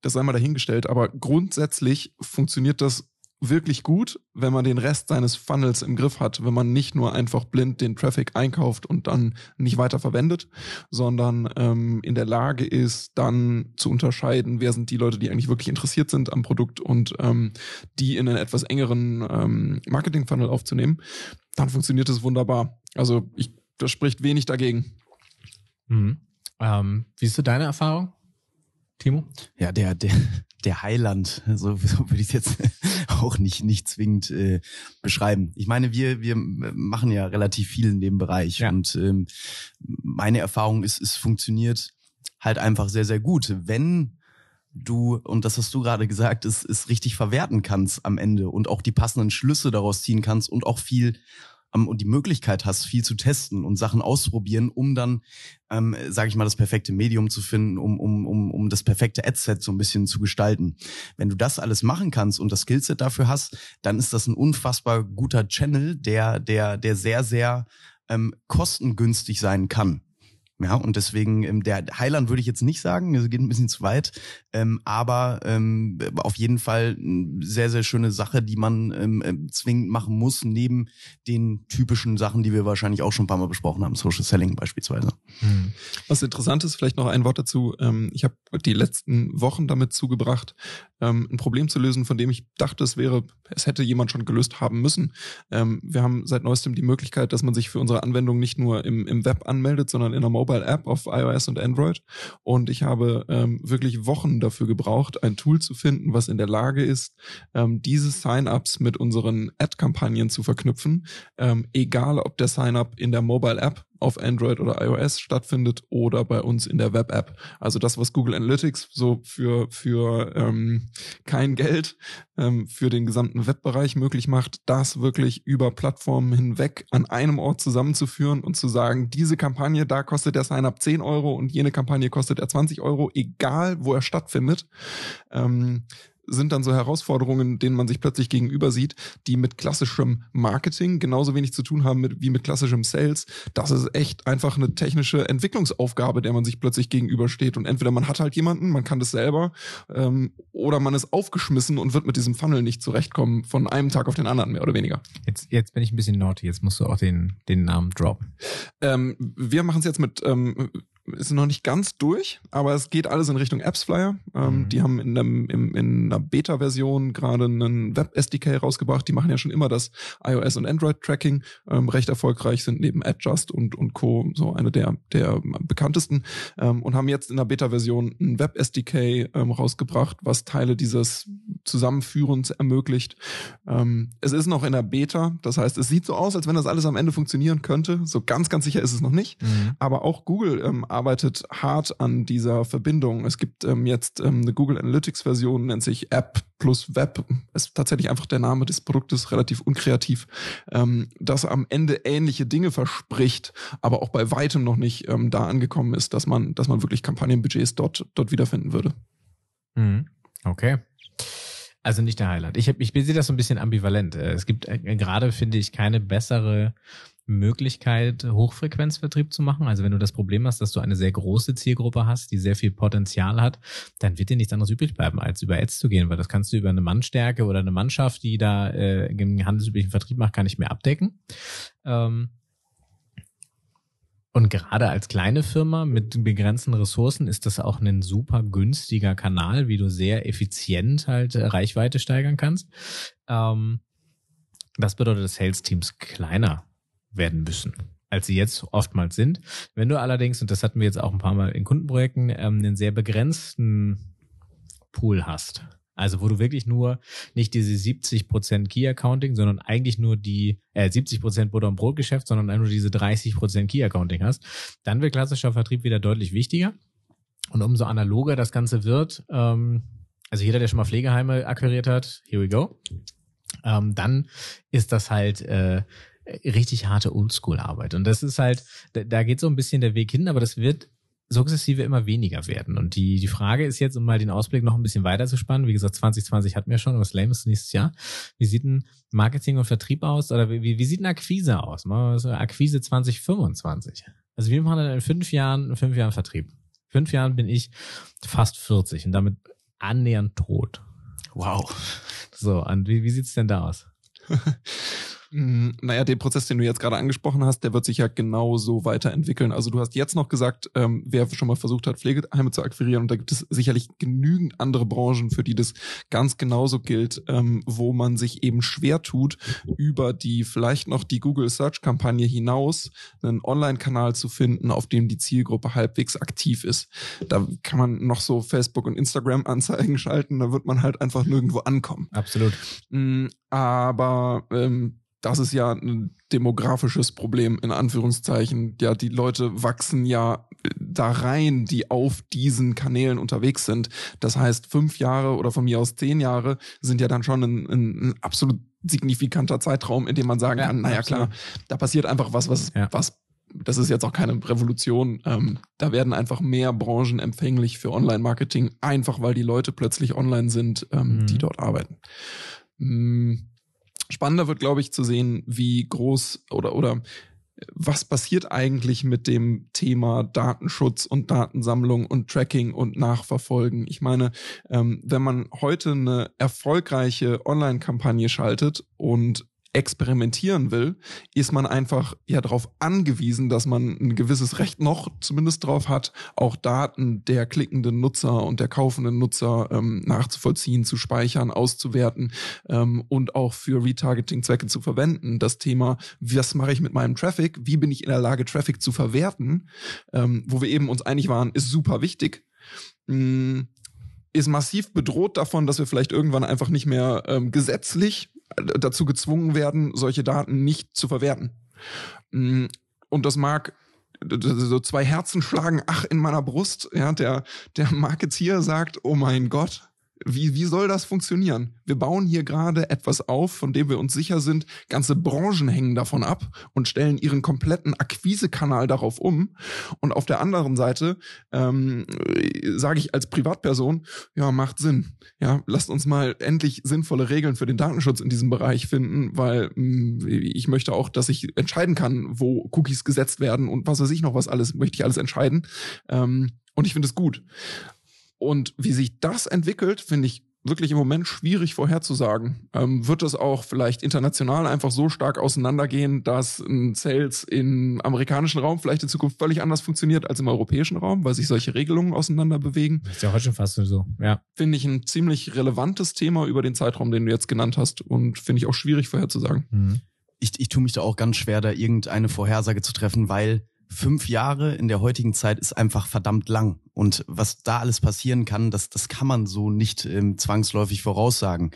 das sei mal dahingestellt, aber grundsätzlich funktioniert das wirklich gut, wenn man den Rest seines Funnels im Griff hat, wenn man nicht nur einfach blind den Traffic einkauft und dann nicht weiter verwendet, sondern ähm, in der Lage ist, dann zu unterscheiden, wer sind die Leute, die eigentlich wirklich interessiert sind am Produkt und ähm, die in einen etwas engeren ähm, Marketing-Funnel aufzunehmen, dann funktioniert es wunderbar. Also ich, das spricht wenig dagegen. Mhm. Ähm, wie ist so deine Erfahrung? Timo? Ja, der, der, der Heiland, so, so würde ich es jetzt auch nicht, nicht zwingend äh, beschreiben. Ich meine, wir, wir machen ja relativ viel in dem Bereich ja. und ähm, meine Erfahrung ist, es funktioniert halt einfach sehr, sehr gut. Wenn du, und das hast du gerade gesagt, es, es richtig verwerten kannst am Ende und auch die passenden Schlüsse daraus ziehen kannst und auch viel ähm, und die Möglichkeit hast, viel zu testen und Sachen auszuprobieren, um dann, ähm, sage ich mal, das perfekte Medium zu finden, um, um, um, um das perfekte Adset so ein bisschen zu gestalten. Wenn du das alles machen kannst und das Skillset dafür hast, dann ist das ein unfassbar guter Channel, der, der, der sehr, sehr ähm, kostengünstig sein kann. Ja, und deswegen, ähm, der Heiland würde ich jetzt nicht sagen, das geht ein bisschen zu weit, ähm, aber ähm, auf jeden Fall sehr, sehr schöne Sache, die man ähm, äh, zwingend machen muss, neben den typischen Sachen, die wir wahrscheinlich auch schon ein paar Mal besprochen haben, Social Selling beispielsweise. Hm. Was interessant ist, vielleicht noch ein Wort dazu, ähm, ich habe die letzten Wochen damit zugebracht, ähm, ein Problem zu lösen, von dem ich dachte, es wäre, es hätte jemand schon gelöst haben müssen. Wir haben seit neuestem die Möglichkeit, dass man sich für unsere Anwendung nicht nur im, im Web anmeldet, sondern in einer Mobile App auf iOS und Android. Und ich habe ähm, wirklich Wochen dafür gebraucht, ein Tool zu finden, was in der Lage ist, ähm, diese Sign-ups mit unseren Ad-Kampagnen zu verknüpfen, ähm, egal ob der Sign-up in der Mobile App auf Android oder iOS stattfindet oder bei uns in der Web-App. Also das, was Google Analytics so für, für ähm, kein Geld ähm, für den gesamten Webbereich möglich macht, das wirklich über Plattformen hinweg an einem Ort zusammenzuführen und zu sagen, diese Kampagne, da kostet der Sign-up 10 Euro und jene Kampagne kostet er 20 Euro, egal wo er stattfindet. Ähm, sind dann so Herausforderungen, denen man sich plötzlich gegenüber sieht, die mit klassischem Marketing genauso wenig zu tun haben mit, wie mit klassischem Sales. Das ist echt einfach eine technische Entwicklungsaufgabe, der man sich plötzlich gegenübersteht. Und entweder man hat halt jemanden, man kann das selber, ähm, oder man ist aufgeschmissen und wird mit diesem Funnel nicht zurechtkommen von einem Tag auf den anderen, mehr oder weniger. Jetzt, jetzt bin ich ein bisschen naughty, jetzt musst du auch den, den Namen droppen. Ähm, wir machen es jetzt mit ähm, ist noch nicht ganz durch, aber es geht alles in Richtung AppsFlyer. Ähm, Mhm. Die haben in, einem, im, in einer Beta-Version gerade einen Web-SDK rausgebracht. Die machen ja schon immer das iOS- und Android-Tracking ähm, recht erfolgreich, sind neben Adjust und, und Co. so eine der, der bekanntesten ähm, und haben jetzt in der Beta-Version ein Web-SDK ähm, rausgebracht, was Teile dieses Zusammenführens ermöglicht. Ähm, es ist noch in der Beta, das heißt, es sieht so aus, als wenn das alles am Ende funktionieren könnte. So ganz, ganz sicher ist es noch nicht. Mhm. Aber auch Google ähm, arbeitet hart an dieser Verbindung. Es gibt ähm, jetzt ähm, eine Google Analytics Version, nennt sich App plus Web. Ist tatsächlich einfach der Name des Produktes, relativ unkreativ, ähm, das am Ende ähnliche Dinge verspricht, aber auch bei weitem noch nicht ähm, da angekommen ist, dass man, dass man wirklich Kampagnenbudgets dort, dort wiederfinden würde. Mhm. Okay. Also nicht der Highlight. Ich, ich sehe das so ein bisschen ambivalent. Äh, Es gibt äh, gerade, finde ich, keine bessere Möglichkeit, Hochfrequenzvertrieb zu machen. Also wenn du das Problem hast, dass du eine sehr große Zielgruppe hast, die sehr viel Potenzial hat, dann wird dir nichts anderes übrig bleiben, als über Ads zu gehen, weil das kannst du über eine Mannstärke oder eine Mannschaft, die da äh, im handelsüblichen Vertrieb macht, gar nicht mehr abdecken. Ähm, und gerade als kleine Firma mit begrenzten Ressourcen ist das auch ein super günstiger Kanal, wie du sehr effizient halt äh, Reichweite steigern kannst. Ähm, das bedeutet, dass Sales-Teams kleiner werden müssen, als sie jetzt oftmals sind. Wenn du allerdings, und das hatten wir jetzt auch ein paar Mal in Kundenprojekten, ähm, einen sehr begrenzten Pool hast, also wo du wirklich nur nicht diese 70% Key Accounting, sondern eigentlich nur die äh, 70% Butter- und Brotgeschäft, sondern nur diese 30% Key Accounting hast, dann wird klassischer Vertrieb wieder deutlich wichtiger. Und umso analoger das Ganze wird, ähm, also jeder, der schon mal Pflegeheime akquiriert hat, here we go, ähm, dann ist das halt äh, richtig harte Oldschool-Arbeit. Und das ist halt, da, geht so ein bisschen der Weg hin, aber das wird sukzessive immer weniger werden. Und die, die Frage ist jetzt, um mal den Ausblick noch ein bisschen weiter zu spannen, wie gesagt, 2020 hatten wir schon, was lame ist nächstes Jahr. Wie sieht ein Marketing und Vertrieb aus? Oder wie, wie sieht eine Akquise aus? Akquise 2025. Also wir machen dann in fünf Jahren, in fünf Jahren Vertrieb. Fünf Jahren bin ich fast 40 und damit annähernd tot. Wow. So, und wie, wie sieht's denn da aus? Mm, Naja, den Prozess, den du jetzt gerade angesprochen hast, der wird sich ja genauso weiterentwickeln. Also du hast jetzt noch gesagt, ähm, wer schon mal versucht hat, Pflegeheime zu akquirieren, und da gibt es sicherlich genügend andere Branchen, für die das ganz genauso gilt, ähm, wo man sich eben schwer tut, über die vielleicht noch die Google Search Kampagne hinaus einen Online-Kanal zu finden, auf dem die Zielgruppe halbwegs aktiv ist. Da kann man noch so Facebook und Instagram Anzeigen schalten, da wird man halt einfach nirgendwo ankommen. Absolut. Mm, Aber ähm, das ist ja ein demografisches Problem in Anführungszeichen. Ja, die Leute wachsen ja äh, da rein, die auf diesen Kanälen unterwegs sind. Das heißt, fünf Jahre oder von mir aus zehn Jahre sind ja dann schon ein, ein, ein absolut signifikanter Zeitraum, in dem man sagen Ja, kann, naja absolut. klar, da passiert einfach was, was, Ja. was das ist jetzt auch keine Revolution. Ähm, da werden einfach mehr Branchen empfänglich für Online-Marketing, einfach weil die Leute plötzlich online sind, ähm, Mhm. die dort arbeiten. Mm, Spannender wird, glaube ich, zu sehen, wie groß oder oder was passiert eigentlich mit dem Thema Datenschutz und Datensammlung und Tracking und Nachverfolgen? Ich meine, ähm, wenn man heute eine erfolgreiche Online-Kampagne schaltet und experimentieren will, ist man einfach ja darauf angewiesen, dass man ein gewisses Recht noch zumindest drauf hat, auch Daten der klickenden Nutzer und der kaufenden Nutzer ähm, nachzuvollziehen, zu speichern, auszuwerten ähm, und auch für Retargeting-Zwecke zu verwenden. Das Thema, was mache ich mit meinem Traffic? Wie bin ich in der Lage, Traffic zu verwerten? Ähm, wo wir eben uns einig waren, ist super wichtig. Mm, ist massiv bedroht davon, dass wir vielleicht irgendwann einfach nicht mehr ähm, gesetzlich dazu gezwungen werden, solche Daten nicht zu verwerten. Mm, Und das mag so zwei Herzen schlagen, ach, in meiner Brust, ja, der, der Marketeer sagt, oh mein Gott, wie, wie soll das funktionieren? Wir bauen hier gerade etwas auf, von dem wir uns sicher sind, ganze Branchen hängen davon ab und stellen ihren kompletten Akquisekanal darauf um. Und auf der anderen Seite ähm, sage ich als Privatperson, ja, macht Sinn. Ja, lasst uns mal endlich sinnvolle Regeln für den Datenschutz in diesem Bereich finden, weil mh, ich möchte auch, dass ich entscheiden kann, wo Cookies gesetzt werden und was weiß ich noch, was alles, möchte ich alles entscheiden. Ähm, und ich finde es gut. Und wie sich das entwickelt, finde ich wirklich im Moment schwierig vorherzusagen. Ähm, wird es auch vielleicht international einfach so stark auseinandergehen, dass ein Sales im amerikanischen Raum vielleicht in Zukunft völlig anders funktioniert als im europäischen Raum, weil sich solche Regelungen auseinander bewegen? ist ja heute schon fast so, ja. Finde ich ein ziemlich relevantes Thema über den Zeitraum, den du jetzt genannt hast und finde ich auch schwierig vorherzusagen. Mhm. Ich, ich tue mich da auch ganz schwer, da irgendeine Vorhersage zu treffen, weil fünf Jahre in der heutigen Zeit ist einfach verdammt lang. Und was da alles passieren kann, das, das kann man so nicht ähm, zwangsläufig voraussagen.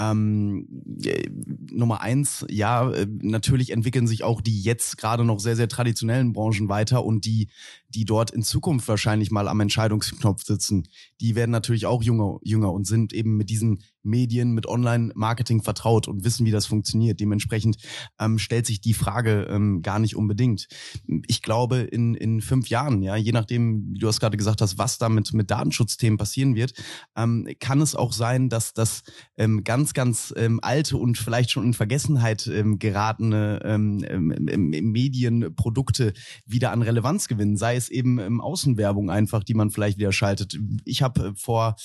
Ähm, äh, Nummer eins, ja, äh, natürlich entwickeln sich auch die jetzt gerade noch sehr, sehr traditionellen Branchen weiter und die, die dort in Zukunft wahrscheinlich mal am Entscheidungsknopf sitzen, die werden natürlich auch jünger, jünger und sind eben mit diesen Medien, mit Online-Marketing vertraut und wissen, wie das funktioniert. Dementsprechend ähm, stellt sich die Frage ähm, gar nicht unbedingt. Ich glaube, in, in fünf Jahren, ja, je nachdem, wie du hast gerade gesagt, hast, was damit mit Datenschutzthemen passieren wird, ähm, kann es auch sein, dass das ähm, ganz, ganz ähm, alte und vielleicht schon in Vergessenheit ähm, geratene ähm, ähm, Medienprodukte wieder an Relevanz gewinnen, sei es eben ähm, Außenwerbung einfach, die man vielleicht wieder schaltet. Ich habe vor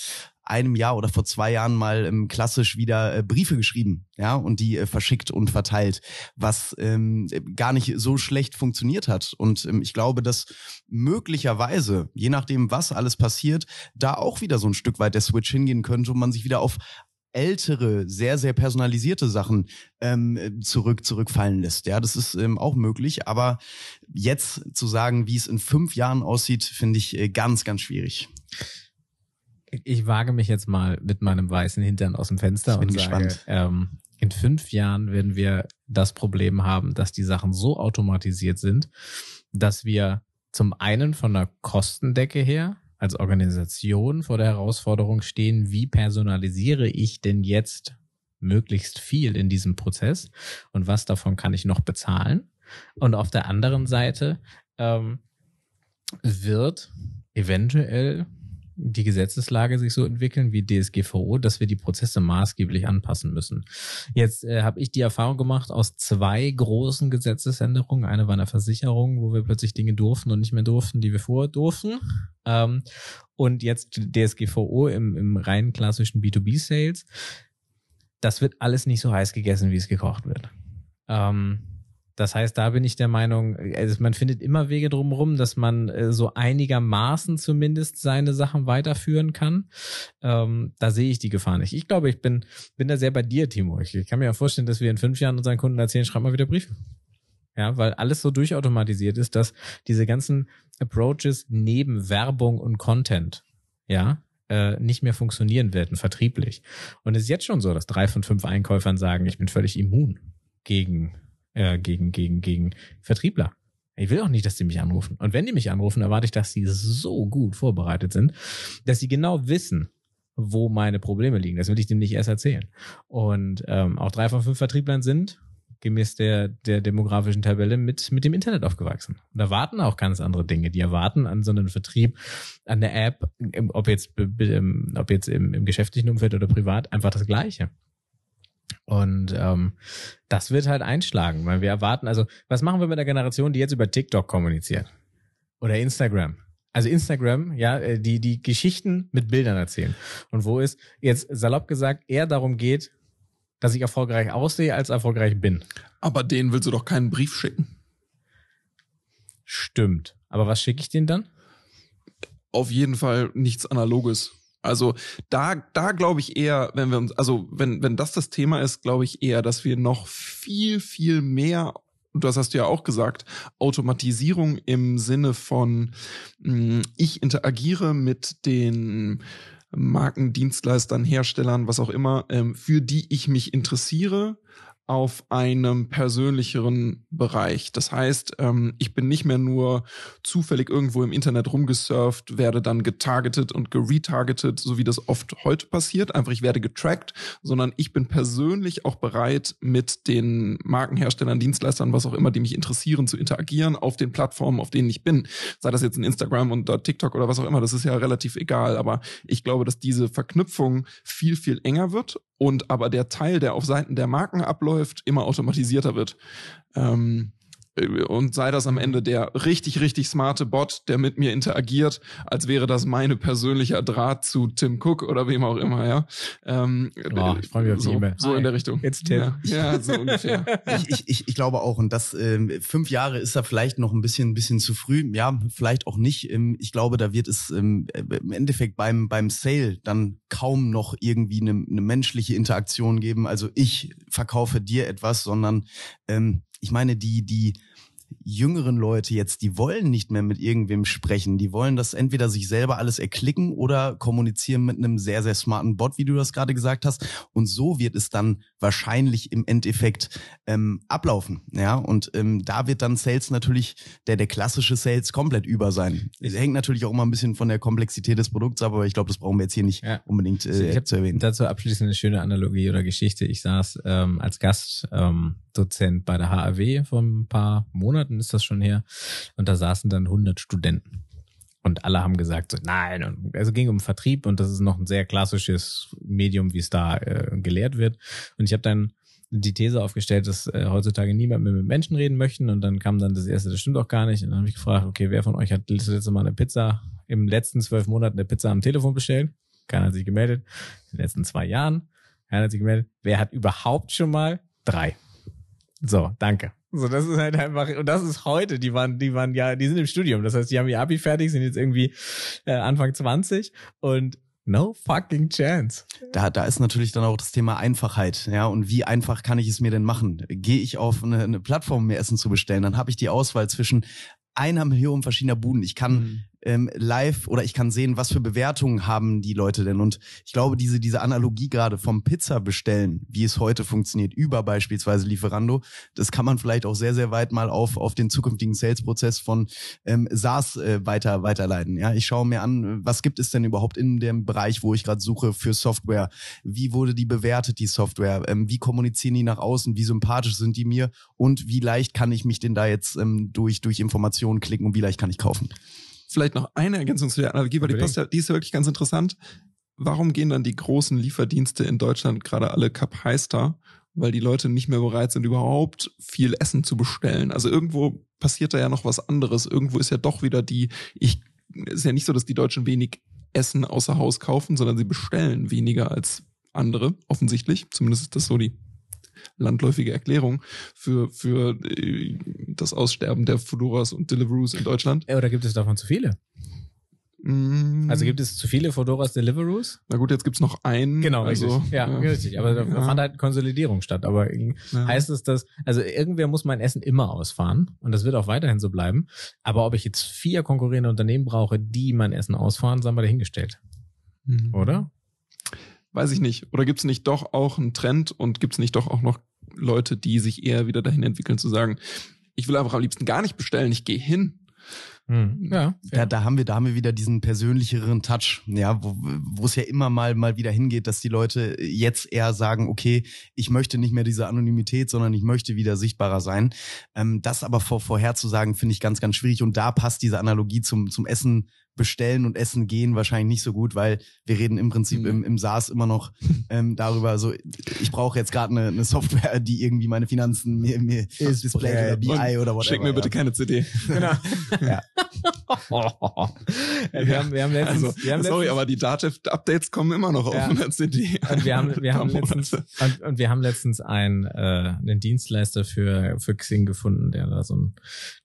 einem Jahr oder vor zwei Jahren mal ähm, klassisch wieder äh, Briefe geschrieben, ja, und die äh, verschickt und verteilt, was ähm, gar nicht so schlecht funktioniert hat. Und ähm, ich glaube, dass möglicherweise, je nachdem, was alles passiert, da auch wieder so ein Stück weit der Switch hingehen könnte und man sich wieder auf ältere, sehr, sehr personalisierte Sachen ähm, zurück, zurückfallen lässt. Ja, das ist ähm, auch möglich. Aber jetzt zu sagen, wie es in fünf Jahren aussieht, finde ich äh, ganz, ganz schwierig ich wage mich jetzt mal mit meinem weißen Hintern aus dem Fenster und sage, ähm, in fünf Jahren werden wir das Problem haben, dass die Sachen so automatisiert sind, dass wir zum einen von der Kostendecke her als Organisation vor der Herausforderung stehen, wie personalisiere ich denn jetzt möglichst viel in diesem Prozess und was davon kann ich noch bezahlen? Und auf der anderen Seite ähm, wird eventuell die Gesetzeslage sich so entwickeln wie DSGVO, dass wir die Prozesse maßgeblich anpassen müssen. Jetzt äh, habe ich die Erfahrung gemacht aus zwei großen Gesetzesänderungen. Eine war eine Versicherung, wo wir plötzlich Dinge durften und nicht mehr durften, die wir vorher durften. Ähm, und jetzt DSGVO im, im rein klassischen B2B-Sales. Das wird alles nicht so heiß gegessen, wie es gekocht wird. Ähm, das heißt, da bin ich der Meinung, also man findet immer Wege drumherum, dass man äh, so einigermaßen zumindest seine Sachen weiterführen kann. Ähm, da sehe ich die Gefahr nicht. Ich glaube, ich bin, bin da sehr bei dir, Timo. Ich, kann mir ja vorstellen, dass wir in fünf Jahren unseren Kunden erzählen, schreib mal wieder Briefe. Ja, weil alles so durchautomatisiert ist, dass diese ganzen Approaches neben Werbung und Content, ja, äh, nicht mehr funktionieren werden, vertrieblich. Und es ist jetzt schon so, dass drei von fünf Einkäufern sagen, ich bin völlig immun gegen äh, gegen, gegen, gegen Vertriebler. Ich will auch nicht, dass die mich anrufen. Und wenn die mich anrufen, erwarte ich, dass sie so gut vorbereitet sind, dass sie genau wissen, wo meine Probleme liegen. Das will ich dem nicht erst erzählen. Und ähm, auch drei von fünf Vertrieblern sind gemäß der, der demografischen Tabelle mit, mit dem Internet aufgewachsen. Und erwarten auch ganz andere Dinge. Die erwarten an so einem Vertrieb, an der App, ob jetzt, ob jetzt im, im geschäftlichen Umfeld oder privat, einfach das Gleiche. Und ähm, das wird halt einschlagen, weil wir erwarten, also was machen wir mit der Generation, die jetzt über TikTok kommuniziert? Oder Instagram? Also Instagram, ja, äh, die, die Geschichten mit Bildern erzählen. Und wo es jetzt salopp gesagt eher darum geht, dass ich erfolgreich aussehe, als erfolgreich bin. Aber denen willst du doch keinen Brief schicken. Stimmt. Aber was schicke ich denen dann? Auf jeden Fall nichts Analoges. Also da, da glaube ich eher, wenn wir uns, also wenn, wenn das das Thema ist, glaube ich eher, dass wir noch viel, viel mehr und das hast du ja auch gesagt, Automatisierung im Sinne von, hm, ich interagiere mit den Marken, Dienstleistern, Herstellern, was auch immer, ähm, für die ich mich interessiere, auf einem persönlicheren Bereich. Das heißt, ähm, ich bin nicht mehr nur zufällig irgendwo im Internet rumgesurft, werde dann getargetet und geretargetet, so wie das oft heute passiert. Einfach, ich werde getrackt, sondern ich bin persönlich auch bereit, mit den Markenherstellern, Dienstleistern, was auch immer, die mich interessieren, zu interagieren auf den Plattformen, auf denen ich bin. Sei das jetzt in Instagram und TikTok oder was auch immer, das ist ja relativ egal. Aber ich glaube, dass diese Verknüpfung viel, viel enger wird und aber der Teil, der auf Seiten der Marken abläuft, immer automatisierter wird. Ähm, äh, und sei das am Ende der richtig, richtig smarte Bot, der mit mir interagiert, als wäre das meine persönlicher Draht zu Tim Cook oder wem auch immer, ja. Ähm, oh, ich freue mich auf so, die E-Mail. So in der Richtung. Jetzt Tim. Ja, ja so ungefähr. ich, ich, ich, ich glaube auch, und das ähm, fünf Jahre ist da vielleicht noch ein bisschen, ein bisschen zu früh, ja, vielleicht auch nicht. Ähm, ich glaube, da wird es ähm, im Endeffekt beim, beim Sale dann kaum noch irgendwie eine, eine menschliche Interaktion geben. Also ich verkaufe dir etwas, sondern ähm, ich meine, die, die jüngeren Leute jetzt, die wollen nicht mehr mit irgendwem sprechen. Die wollen das entweder sich selber alles erklicken oder kommunizieren mit einem sehr, sehr smarten Bot, wie du das gerade gesagt hast. Und so wird es dann wahrscheinlich im Endeffekt ähm, ablaufen. Ja, und ähm, da wird dann Sales natürlich, der, der klassische Sales komplett über sein. Es hängt natürlich auch immer ein bisschen von der Komplexität des Produkts ab, aber ich glaube, das brauchen wir jetzt hier nicht ja. unbedingt äh, ich zu erwähnen. Dazu abschließend eine schöne Analogie oder Geschichte. Ich saß ähm, als Gastdozent ähm, bei der HAW vor ein paar Monaten ist das schon her und da saßen dann 100 Studenten. Und alle haben gesagt, so, nein, also ging um Vertrieb und das ist noch ein sehr klassisches Medium, wie es da äh, gelehrt wird. Und ich habe dann die These aufgestellt, dass äh, heutzutage niemand mehr mit Menschen reden möchten. Und dann kam dann das erste, das stimmt auch gar nicht. Und dann habe ich gefragt, okay, wer von euch hat das letzte Mal eine Pizza im letzten zwölf Monaten eine Pizza am Telefon bestellt? Keiner hat sich gemeldet. In den letzten zwei Jahren. Keiner hat sich gemeldet. Wer hat überhaupt schon mal? Drei. So, danke. So, das ist halt einfach, und das ist heute, die waren, die waren ja, die sind im Studium. Das heißt, die haben ihr Abi fertig, sind jetzt irgendwie äh, Anfang 20 und No fucking chance. Da, da ist natürlich dann auch das Thema Einfachheit, ja. Und wie einfach kann ich es mir denn machen? Gehe ich auf eine, eine Plattform, mir Essen zu bestellen, dann habe ich die Auswahl zwischen einer Million verschiedener Buden. Ich kann mhm ähm, live oder ich kann sehen, was für Bewertungen haben die Leute denn. Und ich glaube, diese, diese Analogie gerade vom Pizza bestellen, wie es heute funktioniert, über beispielsweise Lieferando, das kann man vielleicht auch sehr, sehr weit mal auf, auf den zukünftigen Sales-Prozess von ähm, SaaS äh, weiter, weiterleiten. Ja, ich schaue mir an, was gibt es denn überhaupt in dem Bereich, wo ich gerade suche für Software? Wie wurde die bewertet, die Software? Ähm, wie kommunizieren die nach außen? Wie sympathisch sind die mir? Und wie leicht kann ich mich denn da jetzt ähm, durch, durch Informationen klicken und wie leicht kann ich kaufen? Vielleicht noch eine Ergänzung zu der Analogie, weil die, passt ja, die ist ja wirklich ganz interessant. Warum gehen dann die großen Lieferdienste in Deutschland gerade alle Cup heister? Weil die Leute nicht mehr bereit sind, überhaupt viel Essen zu bestellen. Also irgendwo passiert da ja noch was anderes. Irgendwo ist ja doch wieder die, ich, ist ja nicht so, dass die Deutschen wenig Essen außer Haus kaufen, sondern sie bestellen weniger als andere, offensichtlich. Zumindest ist das so die landläufige Erklärung für, für äh, das Aussterben der Fodoras und Deliveroos in Deutschland. Oder gibt es davon zu viele? Mm. Also gibt es zu viele Fodoras Deliveroos? Na gut, jetzt gibt's noch einen. Genau, also, richtig. Ja, ja, richtig. Aber da ja. fand halt Konsolidierung statt. Aber ja. heißt es, dass, also irgendwer muss mein Essen immer ausfahren und das wird auch weiterhin so bleiben. Aber ob ich jetzt vier konkurrierende Unternehmen brauche, die mein Essen ausfahren, sagen wir dahingestellt. Mhm. Oder? Weiß ich nicht. Oder gibt es nicht doch auch einen Trend und gibt es nicht doch auch noch Leute, die sich eher wieder dahin entwickeln, zu sagen, ich will einfach am liebsten gar nicht bestellen, ich gehe hin. Hm. Ja, ja, da haben wir, da haben wir wieder diesen persönlicheren Touch, ja, wo, wo es ja immer mal mal wieder hingeht, dass die Leute jetzt eher sagen, okay, ich möchte nicht mehr diese Anonymität, sondern ich möchte wieder sichtbarer sein. Ähm, das aber vor, vorherzusagen, finde ich ganz, ganz schwierig. Und da passt diese Analogie zum zum Essen bestellen und essen gehen wahrscheinlich nicht so gut, weil wir reden im Prinzip mhm. im, im SaaS immer noch ähm, darüber, so ich brauche jetzt gerade eine, eine Software, die irgendwie meine Finanzen mir, mir Ist Display oder BI oder whatever. Schick mir bitte ja. keine CD. Genau. ja. ja, wir, haben, wir haben letztens, also, wir haben sorry, aber die Dativ-Updates kommen immer noch auf einer CD. Und wir haben, wir haben letztens, und, und, wir haben letztens einen, äh, einen Dienstleister für, für Xing gefunden, der da so ein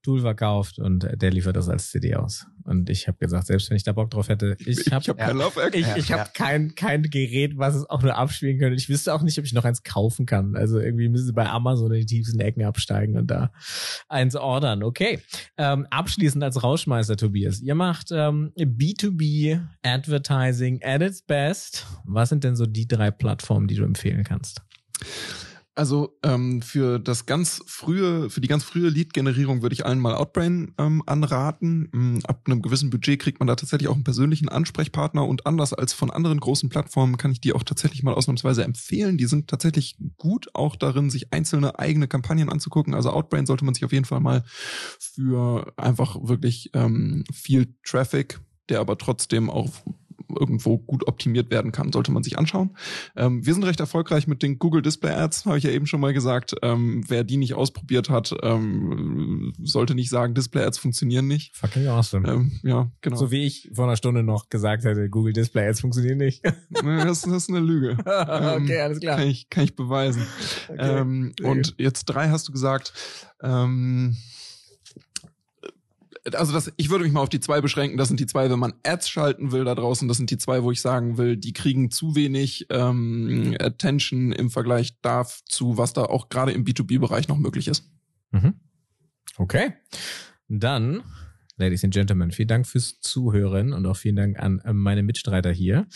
Tool verkauft und der liefert das als CD aus. Und ich habe gesagt, selbst wenn ich da Bock drauf hätte, ich habe ich hab kein Laufwerk. Ich, ich habe kein, kein Gerät, was es auch nur abspielen könnte. Ich wüsste auch nicht, ob ich noch eins kaufen kann. Also irgendwie müssen sie bei Amazon in die tiefsten Ecken absteigen und da eins ordern. Okay. Ähm, abschließend als Rauschmeister, Tobias. Ihr macht ähm, B2B Advertising at its best. Was sind denn so die drei Plattformen, die du empfehlen kannst? Also ähm, für das ganz frühe, für die ganz frühe Lead-Generierung würde ich allen mal Outbrain ähm, anraten. Ähm, ab einem gewissen Budget kriegt man da tatsächlich auch einen persönlichen Ansprechpartner und anders als von anderen großen Plattformen kann ich die auch tatsächlich mal ausnahmsweise empfehlen. Die sind tatsächlich gut auch darin, sich einzelne eigene Kampagnen anzugucken. Also Outbrain sollte man sich auf jeden Fall mal für einfach wirklich ähm, viel Traffic, der aber trotzdem auch irgendwo gut optimiert werden kann, sollte man sich anschauen. Ähm, wir sind recht erfolgreich mit den Google Display Ads, habe ich ja eben schon mal gesagt. Ähm, wer die nicht ausprobiert hat, ähm, sollte nicht sagen, Display Ads funktionieren nicht. Fucking awesome. Ähm, ja, genau. So wie ich vor einer Stunde noch gesagt hätte, Google Display Ads funktionieren nicht. Das, das ist eine Lüge. okay, Ähm, alles klar. Kann ich, kann ich beweisen. Okay, ähm, und jetzt drei hast du gesagt. Ähm, also das, ich würde mich mal auf die zwei beschränken. Das sind die zwei, wenn man Ads schalten will da draußen. Das sind die zwei, wo ich sagen will, die kriegen zu wenig ähm, Attention im Vergleich dazu, was da auch gerade im B2B-Bereich noch möglich ist. Mhm. Okay. Dann, Ladies and Gentlemen, vielen Dank fürs Zuhören und auch vielen Dank an meine Mitstreiter hier.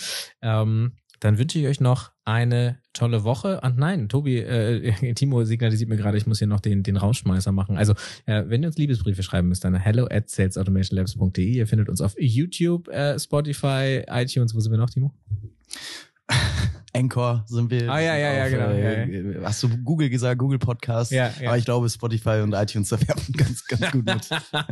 Ähm, dann wünsche ich euch noch eine tolle Woche. Und nein, Tobi, äh, Timo signalisiert mir gerade, ich muss hier noch den, den Rausschmeißer machen. Also, äh, wenn ihr uns Liebesbriefe schreiben müsst, dann hello at salesautomationlabs.de. Ihr findet uns auf YouTube, äh, Spotify, iTunes. Wo sind wir noch, Timo? Anchor sind wir. Ah, ja, ja, ja, auf, genau, Äh, Hast du Google gesagt, Google Podcast? Ja, ja. Aber ich glaube, Spotify und iTunes, da werben ganz, ganz gut mit.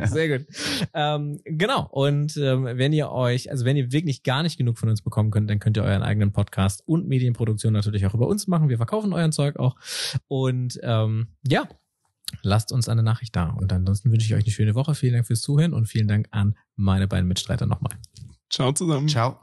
Sehr gut. Ähm, genau. Und ähm, wenn ihr euch, also wenn ihr wirklich gar nicht genug von uns bekommen könnt, dann könnt ihr euren eigenen Podcast und Medienproduktion natürlich auch über uns machen. Wir verkaufen euren Zeug auch. Und ähm, ja, lasst uns eine Nachricht da. Und ansonsten wünsche ich euch eine schöne Woche. Vielen Dank fürs Zuhören und vielen Dank an meine beiden Mitstreiter nochmal. Ciao zusammen. Ciao.